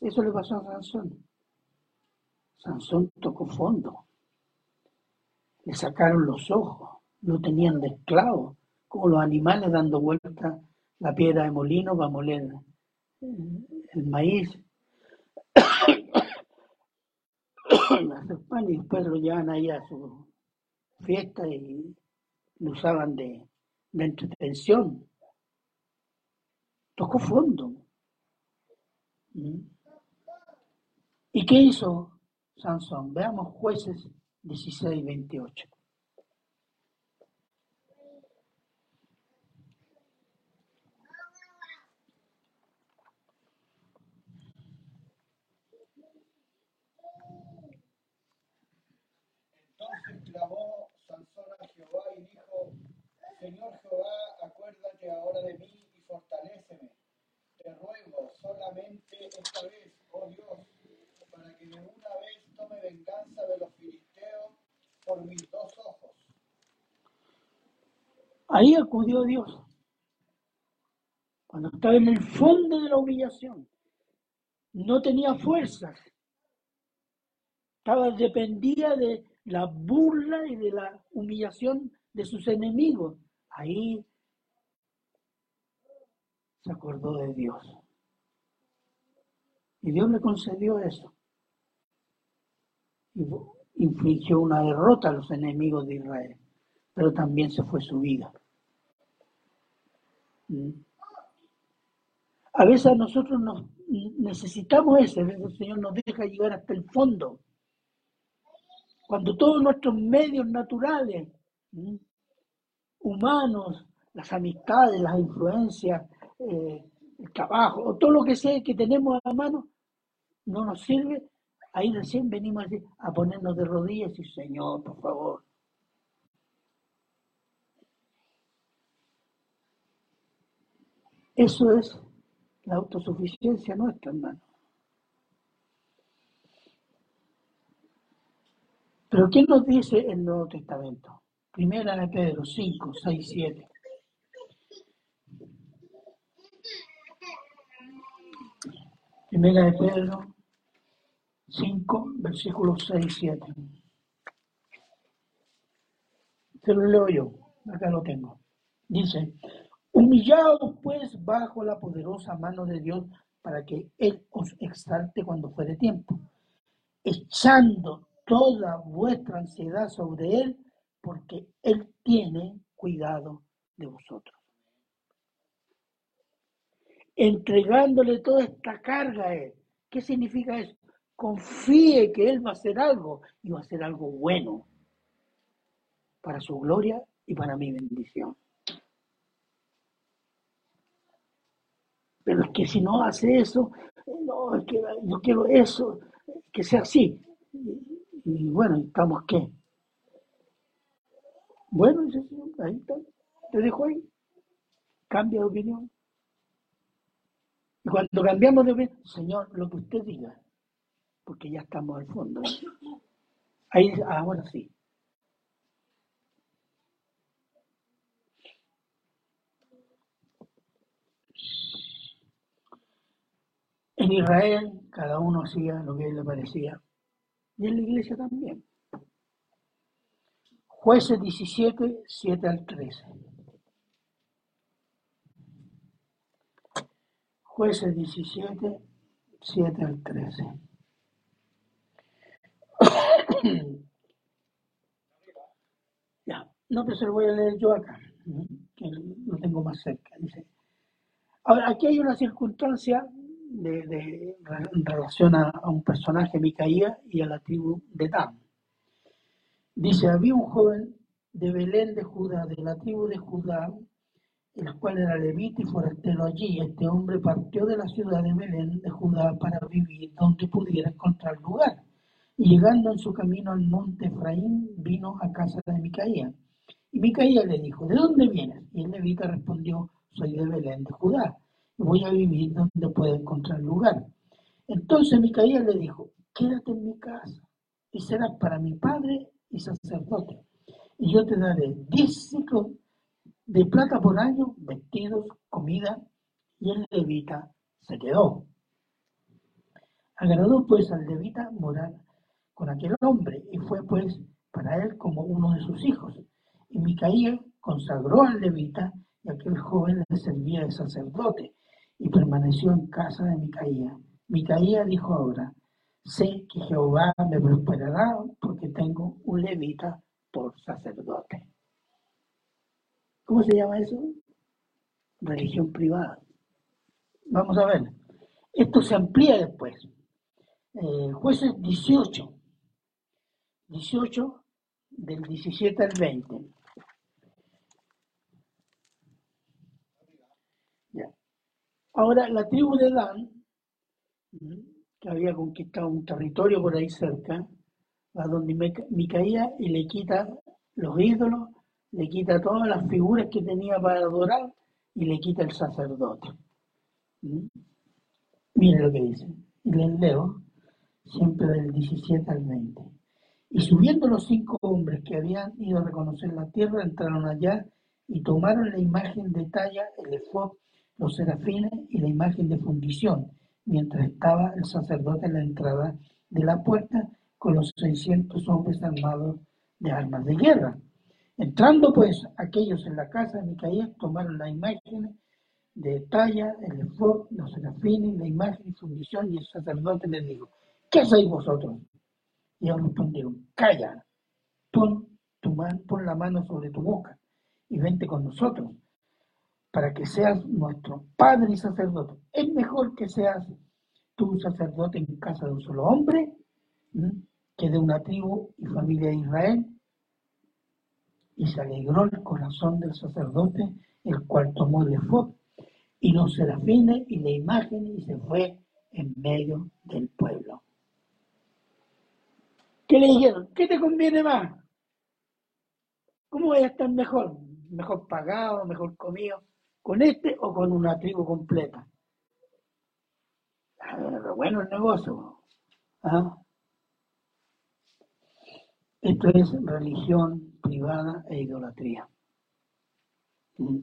Eso le pasó a Sansón. Sansón tocó fondo. Le sacaron los ojos, lo tenían de esclavo, como los animales dando vuelta la piedra de molino para moler eh, el maíz, hacer pan y después lo llevan ahí a su fiesta y lo usaban de, de entretención. Tocó fondo. ¿Mm? ¿Y qué hizo Sansón? Veamos jueces 16 y 28. Clamó Señor Jehová, acuérdate ahora de mí y fortaléceme. Te ruego solamente esta vez, oh Dios, para que de una vez tome venganza de los filisteos por mis dos ojos. Ahí acudió Dios. Cuando estaba en el fondo de la humillación, no tenía fuerzas. Estaba, dependía de la burla y de la humillación de sus enemigos. Ahí se acordó de Dios. Y Dios le concedió eso. Y infligió una derrota a los enemigos de Israel, pero también se fue su vida. ¿Mm? A veces nosotros nos necesitamos eso, a veces el Señor nos deja llegar hasta el fondo. Cuando todos nuestros medios naturales, humanos, las amistades, las influencias, eh, el trabajo, o todo lo que sea que tenemos a mano, no nos sirve, ahí recién venimos a ponernos de rodillas y Señor, por favor. Eso es la autosuficiencia nuestra, hermano. Pero ¿qué nos dice el Nuevo Testamento? Primera de Pedro 5, 6, 7. Primera de Pedro 5, versículos 6 y 7. Se lo leo yo, acá lo tengo. Dice, humillaos pues bajo la poderosa mano de Dios para que Él os exalte cuando fuere tiempo, echando toda vuestra ansiedad sobre Él, porque Él tiene cuidado de vosotros. Entregándole toda esta carga a Él. ¿Qué significa eso? Confíe que Él va a hacer algo y va a hacer algo bueno para su gloria y para mi bendición. Pero es que si no hace eso, no, es que yo quiero eso, que sea así. Y, bueno, ¿estamos qué? Bueno, ahí está, te dejo ahí. Cambia de opinión. Y cuando cambiamos de opinión, Señor, lo que usted diga, porque ya estamos al fondo. Ahí, ahora sí. En Israel cada uno hacía lo que le parecía. Y en la iglesia también. Jueces 17, 7 al 13. Jueces 17, 7 al 13. ya, no, pero se lo voy a leer yo acá, que lo tengo más cerca. Dice. Ahora, aquí hay una circunstancia de, en relación a, un personaje, Micaía, y a la tribu de Dan. Dice, había un joven de Belén de Judá, de la tribu de Judá, el cual era levita y forastero allí. Este hombre partió de la ciudad de Belén de Judá para vivir donde pudiera encontrar lugar. Y llegando en su camino al monte Efraín, vino a casa de Micaía. Y Micaía le dijo, ¿de dónde vienes? Y el levita respondió, soy de Belén de Judá voy a vivir donde pueda encontrar lugar. Entonces Micaía le dijo, quédate en mi casa y serás para mi padre y sacerdote. Y yo te daré diez ciclos de plata por año, vestidos, comida, y el levita se quedó. Agradó pues al levita morar con aquel hombre y fue pues para él como uno de sus hijos. Y Micaía consagró al levita y aquel joven le servía de sacerdote y permaneció en casa de Micaía. Micaía dijo ahora, sé que Jehová me prosperará porque tengo un levita por sacerdote. ¿Cómo se llama eso? Religión privada. Vamos a ver. Esto se amplía después. Eh, jueces 18. 18 del 17 al 20. Ahora, la tribu de Dan, que había conquistado un territorio por ahí cerca, va donde Micaía y le quita los ídolos, le quita todas las figuras que tenía para adorar y le quita el sacerdote. ¿Mm? Miren lo que dice, y les leo siempre del 17 al 20. Y subiendo los cinco hombres que habían ido a reconocer la tierra, entraron allá y tomaron la imagen de talla, el efod, los serafines y la imagen de fundición, mientras estaba el sacerdote en la entrada de la puerta con los seiscientos hombres armados de armas de guerra. Entrando pues aquellos en la casa de Micaías, tomaron la imagen de talla, el efod, los serafines, la imagen de fundición, y el sacerdote les dijo, ¿qué hacéis vosotros? Y ellos respondieron, calla, pon, tu mano, pon la mano sobre tu boca y vente con nosotros para que seas nuestro padre y sacerdote. Es mejor que seas tú sacerdote en casa de un solo hombre que de una tribu y familia de Israel. Y se alegró el corazón del sacerdote, el cual tomó el efod y los serafines y la imagen y se fue en medio del pueblo. ¿Qué le dijeron? ¿Qué te conviene más? ¿Cómo voy a estar mejor? ¿Mejor pagado, mejor comido? ¿Con este o con una tribu completa? Ah, bueno el negocio. ¿Ah? Esto es religión privada e idolatría. ¿Mm?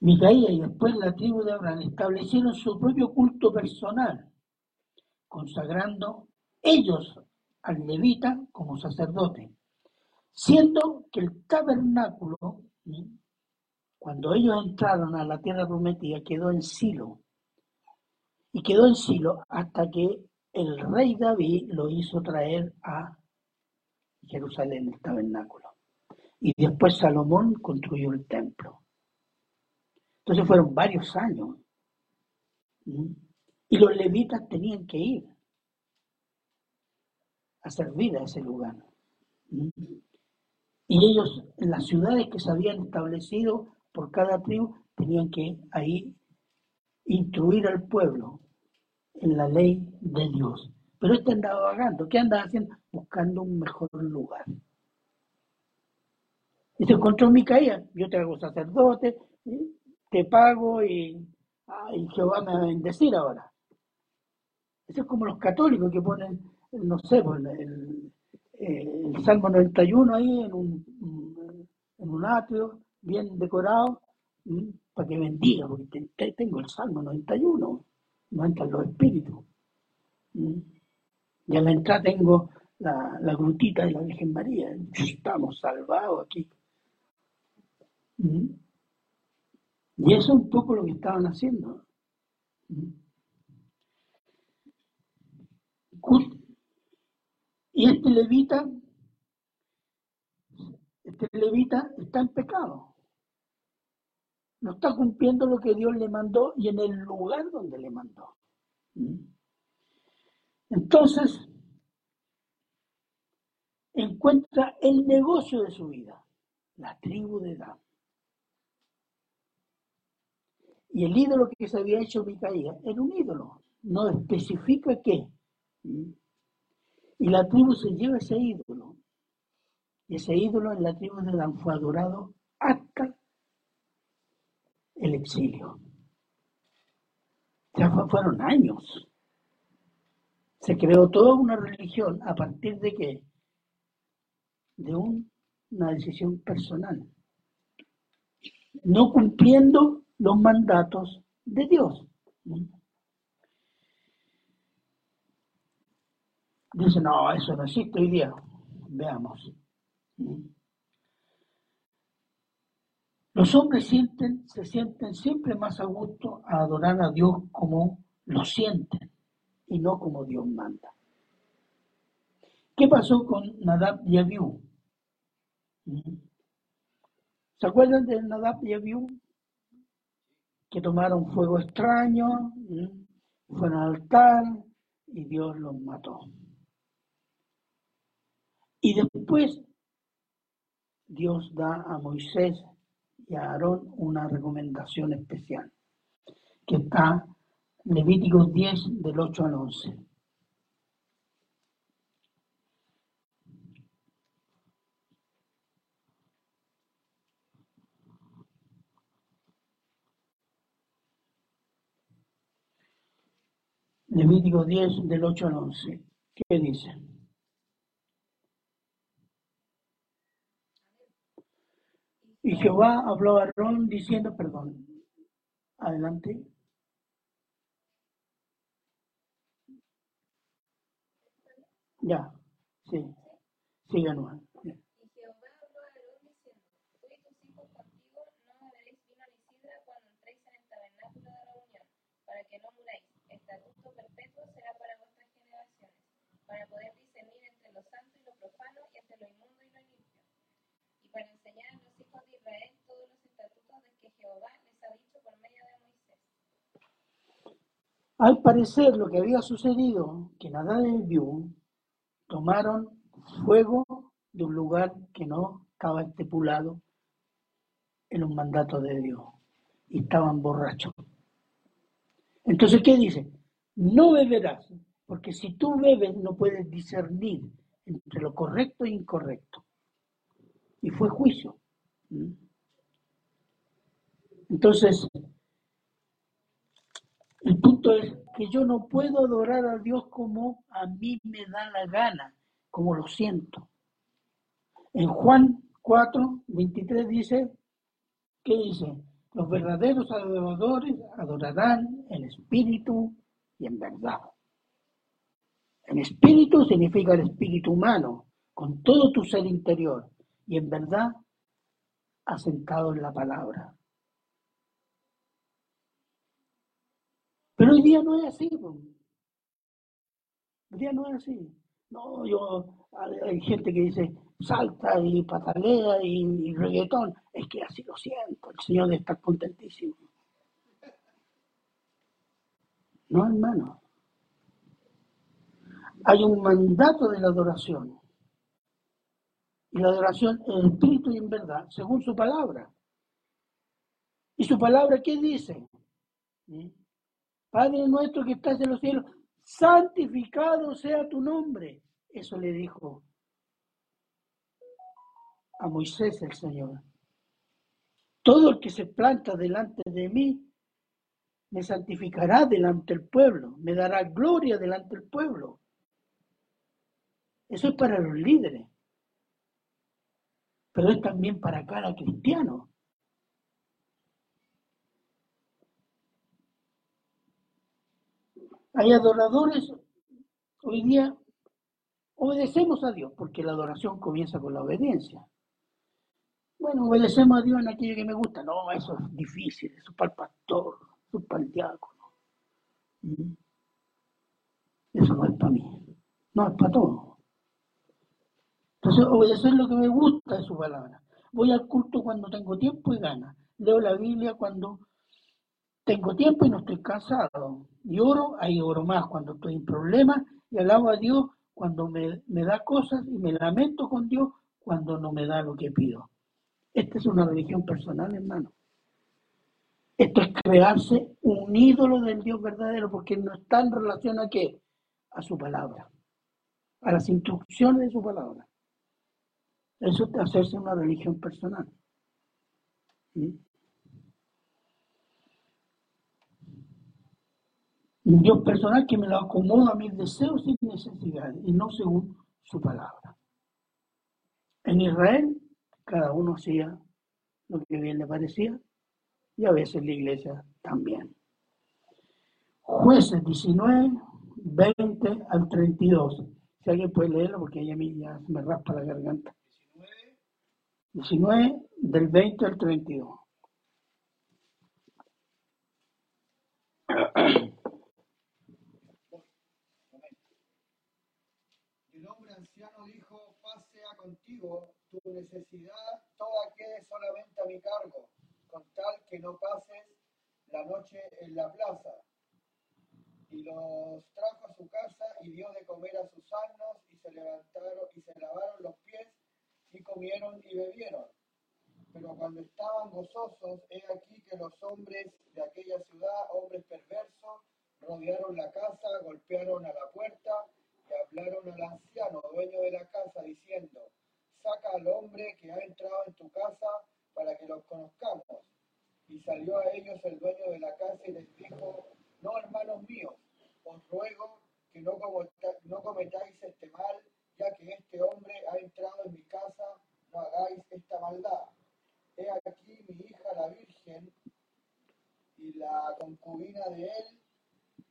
Micaía y después la tribu de Abraham establecieron su propio culto personal, consagrando ellos al levita como sacerdote, siendo que el tabernáculo, cuando ellos entraron a la tierra prometida, quedó en Silo, y quedó en Silo hasta que el rey David lo hizo traer a Jerusalén, el tabernáculo. Y después Salomón construyó el templo. Entonces fueron varios años. Y los levitas tenían que ir a servir a ese lugar. Y ellos, en las ciudades que se habían establecido por cada tribu, tenían que ahí instruir al pueblo en la ley de Dios. Pero este andaba vagando. ¿Qué andaba haciendo? Buscando un mejor lugar. Y se encontró Micaías. Yo te hago sacerdote, te pago y, Jehová me va a bendecir ahora. Eso es como los católicos que ponen, no sé, pues, el, el, Salmo 91 ahí en un, en un atrio bien decorado para que bendiga, porque tengo el Salmo 91 no entran los espíritus. ¿Mm? Y a la entrada tengo la, la grutita de la Virgen María. Estamos salvados aquí. ¿Mm? Y eso es un poco lo que estaban haciendo. ¿Mm? Y este levita, este levita está en pecado no está cumpliendo lo que Dios le mandó y en el lugar donde le mandó. ¿Mm? Entonces, encuentra el negocio de su vida, la tribu de Dan. Y el ídolo que se había hecho Micaía era un ídolo, no especifica qué. ¿Mm? Y la tribu se lleva ese ídolo. Y ese ídolo en la tribu de Dan fue adorado hasta el exilio. Ya fueron años. Se creó toda una religión a partir de qué? De una decisión personal. No cumpliendo los mandatos de Dios. Dice, no, eso no existe hoy día. Veamos. Los hombres sienten, se sienten siempre más a gusto a adorar a Dios como lo sienten y no como Dios manda. ¿Qué pasó con Nadab y Abiú? ¿Se acuerdan de Nadab y Abiú? Que tomaron fuego extraño, fueron al altar y Dios los mató. Y después Dios da a Moisés y a Aarón una recomendación especial, que está en Levíticos 10 del 8 al 11. Levítico 10 del 8 al 11. ¿Qué dice? Y Jehová habló a Aarón diciendo, perdón, adelante. Ya, sí, sigan. Juan. Y Jehová habló a Aarón diciendo, tú y tus hijos contigo no beberéis vino ni sidra cuando entréis en el tabernáculo de reunión, para que no muráis. Estatuto perpetuo será para vuestras generaciones, para poder discernir entre lo santo y lo profano, y entre lo inmundo y lo limpio, y para enseñar a los hijos de Israel todos los estatutos de que Jehová les ha dicho por medio de Moisés. Al parecer lo que había sucedido, que Nadab y Abiú tomaron fuego de un lugar que no estaba estipulado en un mandato de Dios y estaban borrachos. Entonces, ¿qué dice? No beberás, porque si tú bebes no puedes discernir entre lo correcto e incorrecto. Y fue juicio. ¿Mm? Entonces, es que yo no puedo adorar a Dios como a mí me da la gana, como lo siento. En Juan 4, 23 dice, ¿qué dice? Los verdaderos adoradores adorarán en espíritu y en verdad. En espíritu significa el espíritu humano, con todo tu ser interior, y en verdad asentado en la palabra. Pero hoy día no es así. po. Hoy día no es así. No, yo, hay gente que dice salta y patalea y, y reggaetón. Es que así lo siento. El Señor debe estar contentísimo. No, hermano. Hay un mandato de la adoración. Y la adoración en espíritu y en verdad, según su palabra. ¿Y su palabra qué dice? ¿Mm? Padre nuestro que estás en los cielos, santificado sea tu nombre. Eso le dijo a Moisés el Señor. Todo el que se planta delante de mí, me santificará delante del pueblo, me dará gloria delante del pueblo. Eso es para los líderes, pero es también para cada cristiano. Hay adoradores, hoy día obedecemos a Dios, porque la adoración comienza con la obediencia. Bueno, obedecemos a Dios en aquello que me gusta. No, eso es difícil, eso es para el pastor, eso es para el diácono. ¿Mm? Eso no es para mí, no es para todo. Entonces, obedecer lo que me gusta de su palabra. Voy al culto cuando tengo tiempo y ganas. Leo la Biblia cuando tengo tiempo y no estoy cansado. Y oro, ahí oro más cuando estoy en problemas y alabo a Dios cuando me, me da cosas y me lamento con Dios cuando no me da lo que pido. Esta es una religión personal, hermano. Esto es crearse un ídolo del Dios verdadero porque no está en relación a qué? A su palabra, a las instrucciones de su palabra. Eso es hacerse una religión personal. ¿Mm? Un Dios personal que me lo acomoda a mis deseos y necesidades y no según su palabra. En Israel, cada uno hacía lo que bien le parecía y a veces la iglesia también. Jueces 19, 20 al 32. Si alguien puede leerlo, porque ahí a mí ya se me raspa la garganta. 19, 19 del 20 al 32. momento. Y el hombre anciano dijo, paz sea contigo, tu necesidad toda quede solamente a mi cargo, con tal que no pases la noche en la plaza. Y los trajo a su casa y dio de comer a sus asnos y se levantaron y se lavaron los pies y comieron y bebieron. Pero cuando estaban gozosos, he aquí que los hombres de aquella ciudad, hombres perversos, rodearon la casa, golpearon a la puerta y hablaron al anciano, dueño de la casa, diciendo, saca al hombre que ha entrado en tu casa para que los conozcamos. Y salió a ellos el dueño de la casa y les dijo, no, hermanos míos, os ruego que no, no cometáis este mal, ya que este hombre ha entrado en mi casa, no hagáis esta maldad. He aquí mi hija la Virgen y la concubina de él,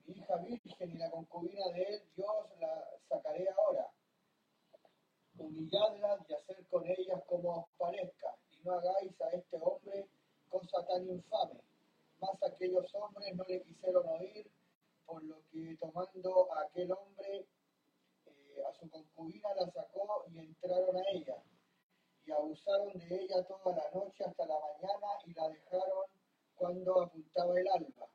mi hija Virgen y la concubina de él, Dios la sacaré ahora. Humilladlas y hacer con ellas como os parezca, y no hagáis a este hombre cosa tan infame. Mas aquellos hombres no le quisieron oír, por lo que tomando a aquel hombre, eh, a su concubina la sacó y entraron a ella. Y abusaron de ella toda la noche hasta la mañana y la dejaron cuando apuntaba el alba.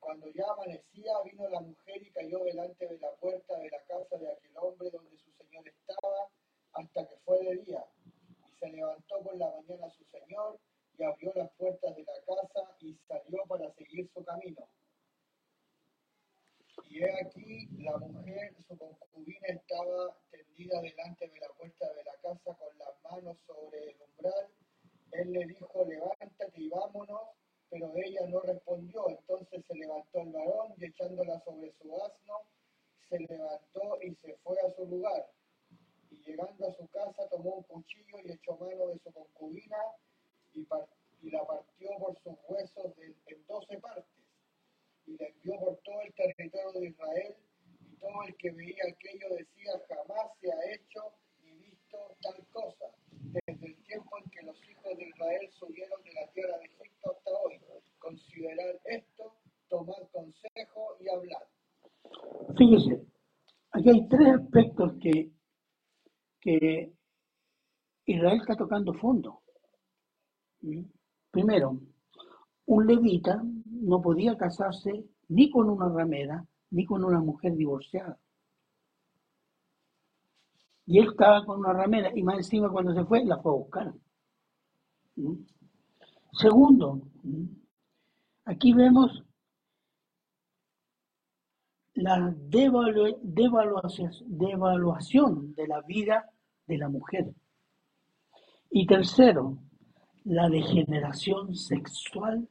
Cuando ya amanecía, vino la mujer y cayó delante de la puerta de la casa de aquel hombre donde su estaba, hasta que fue de día. Y se levantó por la mañana su señor y abrió las puertas de la casa y salió para seguir su camino. Y he aquí, la mujer, su concubina, estaba tendida delante de la puerta de la casa con las manos sobre el umbral. Él le dijo, levántate y vámonos, pero ella no respondió. Entonces se levantó el varón y echándola sobre su asno, se levantó y se fue a su lugar. Y llegando a su casa tomó un cuchillo y echó mano de su concubina y, y la partió por sus huesos de- en doce partes y la envió por todo el territorio de Israel, y todo el que veía aquello decía, jamás se ha hecho ni visto tal cosa, desde el tiempo en que los hijos de Israel subieron de la tierra de Egipto hasta hoy. Considerad esto, tomad consejo y hablad. Fíjese, aquí hay tres aspectos que, que Israel está tocando fondo. ¿Mm? Primero, un levita no podía casarse ni con una ramera ni con una mujer divorciada. Y él estaba con una ramera y más encima cuando se fue la fue a buscar. ¿Mm? Segundo, ¿mm? aquí vemos la devalu- devaluación, devaluación de la vida de la mujer. Y tercero, la degeneración sexual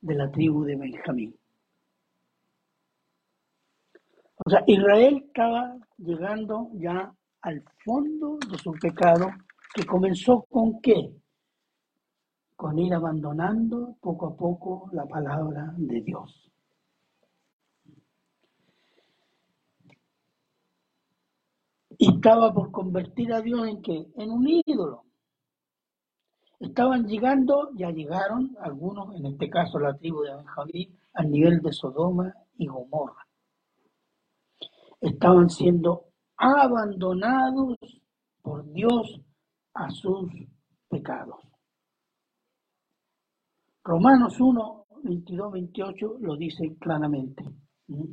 de la tribu de Benjamín. O sea, Israel estaba llegando ya al fondo de su pecado, que comenzó con qué? Con ir abandonando poco a poco la palabra de Dios. Y estaba por convertir a Dios en qué? En un ídolo. Estaban llegando, ya llegaron algunos, en este caso la tribu de Benjamín, al nivel de Sodoma y Gomorra. Estaban siendo abandonados por Dios a sus pecados. Romanos 1, 22, 28 lo dice claramente. ¿Mm?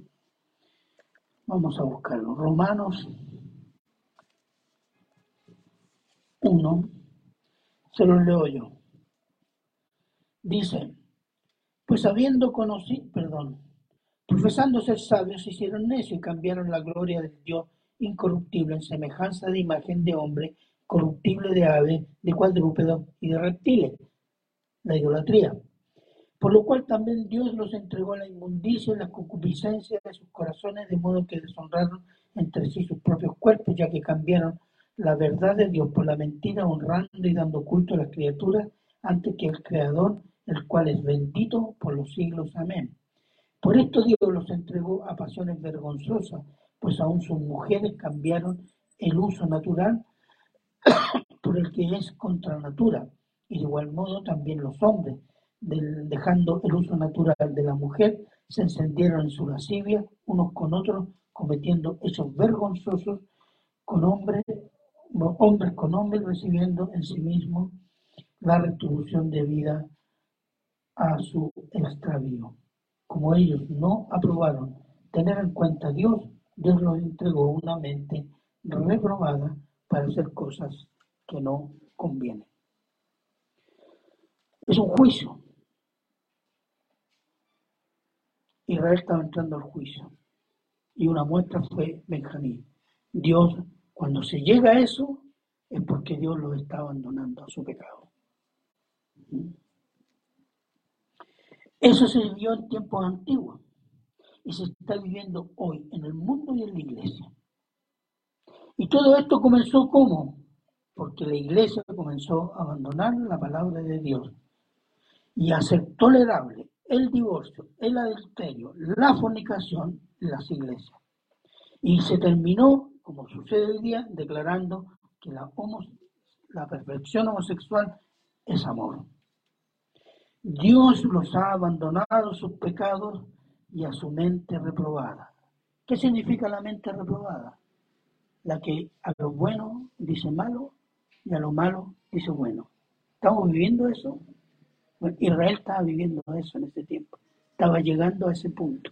Vamos a buscarlo. Romanos 1, se lo leo yo. Dice, pues habiendo conocido, perdón, profesando ser sabios, se hicieron necios y cambiaron la gloria del Dios incorruptible en semejanza de imagen de hombre, corruptible de ave, de cuadrúpedo y de reptiles, la idolatría. Por lo cual también Dios los entregó a la inmundicia y la concupiscencia de sus corazones, de modo que deshonraron entre sí sus propios cuerpos, ya que cambiaron la verdad de Dios por la mentira, honrando y dando culto a las criaturas antes que el Creador, el cual es bendito por los siglos. Amén. Por esto Dios los entregó a pasiones vergonzosas, pues aún sus mujeres cambiaron el uso natural por el que es contra natura, y de igual modo también los hombres, dejando el uso natural de la mujer, se encendieron en su lascivia unos con otros, cometiendo hechos vergonzosos con hombres, hombres con hombres, recibiendo en sí mismos la retribución debida a su extravío. Como ellos no aprobaron tener en cuenta a Dios, Dios los entregó una mente reprobada para hacer cosas que no convienen. Es un juicio. Israel estaba entrando al juicio. Y una muestra fue Benjamín. Dios, cuando se llega a eso, es porque Dios los está abandonando a su pecado. Eso se vivió en tiempos antiguos. y se está viviendo hoy en el mundo y en la iglesia. Y todo esto comenzó como? Porque la iglesia comenzó a abandonar la palabra de Dios y a hacer tolerable el divorcio, el adulterio, la fornicación en las iglesias. Y se terminó, como sucede hoy día, declarando que la, la perfección homosexual es amor. Dios los ha abandonado sus pecados y a su mente reprobada. ¿Qué significa la mente reprobada? La que a lo bueno dice malo y a lo malo dice bueno. ¿Estamos viviendo eso? Israel estaba viviendo eso en ese tiempo. Estaba llegando a ese punto.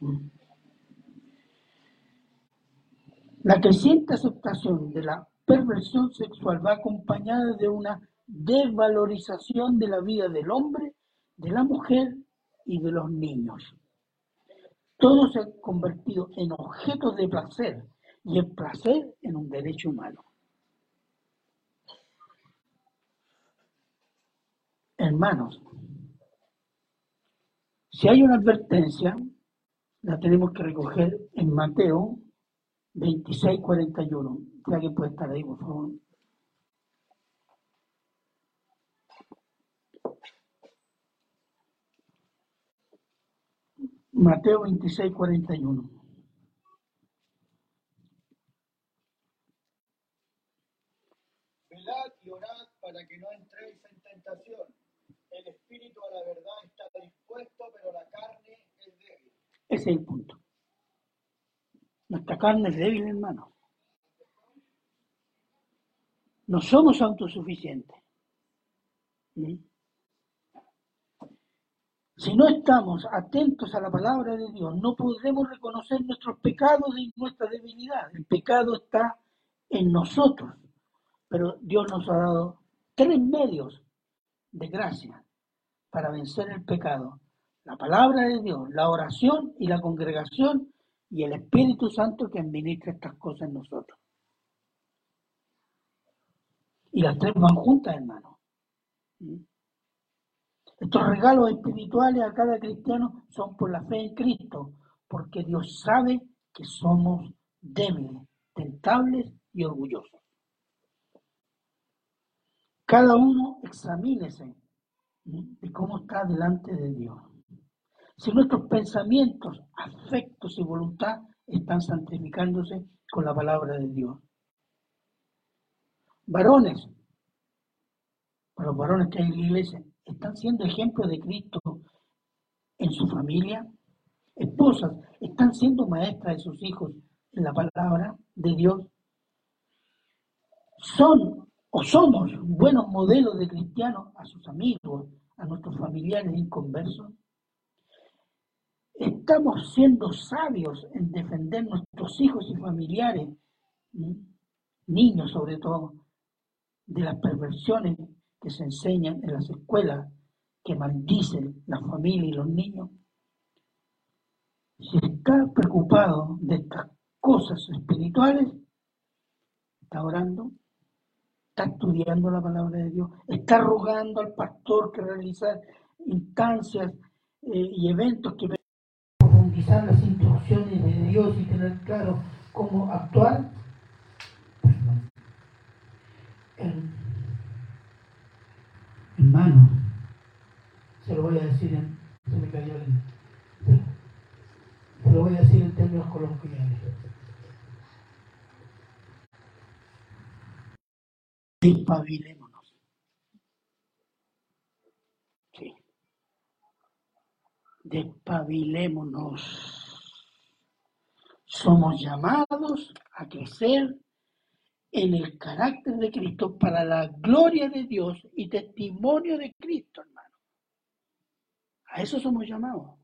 Mm. La creciente aceptación de la perversión sexual va acompañada de una desvalorización de la vida del hombre, de la mujer y de los niños. Todo se ha convertido en objetos de placer y el placer en un derecho humano. Hermanos, si hay una advertencia, la tenemos que recoger en Mateo 26, 41. Si alguien puede estar ahí, por favor. Mateo 26, 41. Velad y orad para que no entréis en tentación. El espíritu a la verdad está dispuesto, pero la carne es débil. Ese es el punto. Nuestra carne es débil, hermano. No somos autosuficientes. ¿Mm? Si no estamos atentos a la palabra de Dios, no podremos reconocer nuestros pecados y nuestra debilidad. El pecado está en nosotros, pero Dios nos ha dado tres medios de gracia para vencer el pecado. La palabra de Dios, la oración y la congregación y el Espíritu Santo que administra estas cosas en nosotros. Y las tres van juntas, hermano. Estos regalos espirituales a cada cristiano son por la fe en Cristo, porque Dios sabe que somos débiles, tentables y orgullosos. Cada uno examínese de cómo está delante de Dios. Si nuestros pensamientos, afectos y voluntad están santificándose con la palabra de Dios. Varones, para los varones que hay en la iglesia, están siendo ejemplos de Cristo en su familia. Esposas están siendo maestras de sus hijos en la palabra de Dios. Son o somos buenos modelos de cristianos a sus amigos, a nuestros familiares inconversos. Estamos siendo sabios en defender nuestros hijos y familiares, niños sobre todo, de las perversiones que se enseñan en las escuelas que maldicen la familia y los niños, si está preocupado de estas cosas espirituales, está orando, está estudiando la palabra de Dios, está rogando al pastor que realizar instancias eh, y eventos que las instrucciones de Dios y tener claro cómo actuar. Hermano, se lo voy a decir en, se me cayó el, se lo voy a decir en términos coloquiales. Despabilémonos. Sí. Despabilémonos. Somos llamados a crecer en el carácter de Cristo para la gloria de Dios y testimonio de Cristo, hermano. A eso somos llamados.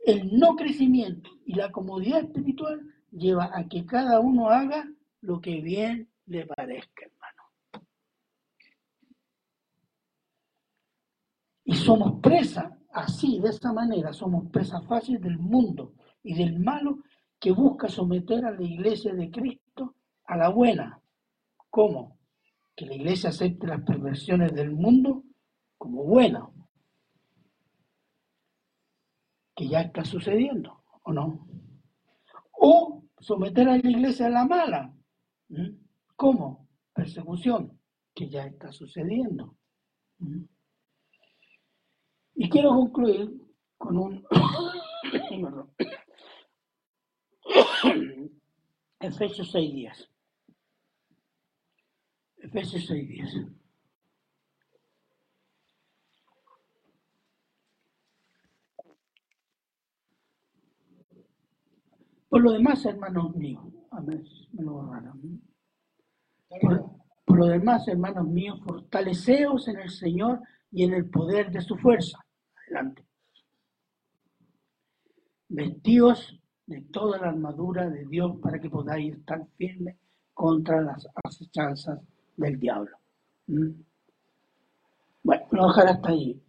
El no crecimiento y la comodidad espiritual lleva a que cada uno haga lo que bien le parezca, hermano. Y somos presa, así, de esa manera, somos presa fácil del mundo y del malo que busca someter a la iglesia de Cristo a la buena. ¿Cómo? Que la iglesia acepte las perversiones del mundo como buenas. que ya está sucediendo, ¿o no? O someter a la iglesia a la mala. ¿Mm? ¿Cómo? Persecución, que ya está sucediendo. ¿Mm? Y quiero concluir con un... Efesios 6 días. Efesios 6 días. Por lo demás, hermanos míos, amén, me lo borraron. Por, por lo demás, hermanos míos, fortaleceos en el Señor y en el poder de su fuerza. Adelante. Vestíos de toda la armadura de Dios para que podáis estar firmes contra las acechanzas del diablo. ¿Mm? Bueno, lo dejar hasta ahí.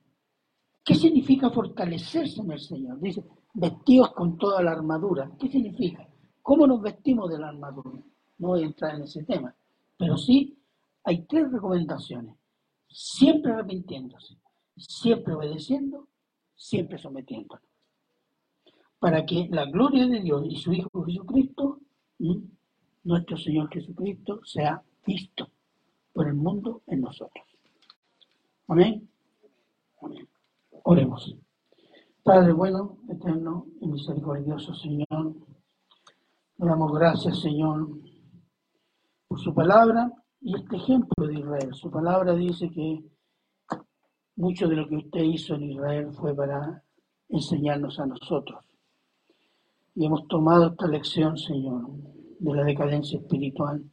¿Qué significa fortalecerse en el Señor? Dice, vestidos con toda la armadura. ¿Qué significa? ¿Cómo nos vestimos de la armadura? No voy a entrar en ese tema, pero sí hay tres recomendaciones. Siempre arrepintiéndose, siempre obedeciendo, siempre sometiéndonos. Para que la gloria de Dios y su Hijo Jesucristo, nuestro Señor Jesucristo, sea visto por el mundo en nosotros. Amén. Amén. Oremos. Padre bueno, eterno y misericordioso Señor, le damos gracias Señor por su palabra y este ejemplo de Israel. Su palabra dice que mucho de lo que usted hizo en Israel fue para enseñarnos a nosotros. Y hemos tomado esta lección, Señor, de la decadencia espiritual.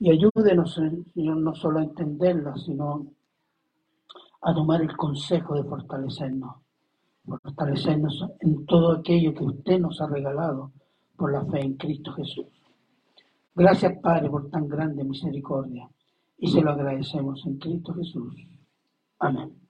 Y ayúdenos, Señor, no solo a entenderla, sino a tomar el consejo de fortalecernos fortalecernos en todo aquello que usted nos ha regalado por la fe en Cristo Jesús. Gracias, Padre, por tan grande misericordia y se lo agradecemos en Cristo Jesús. Amén.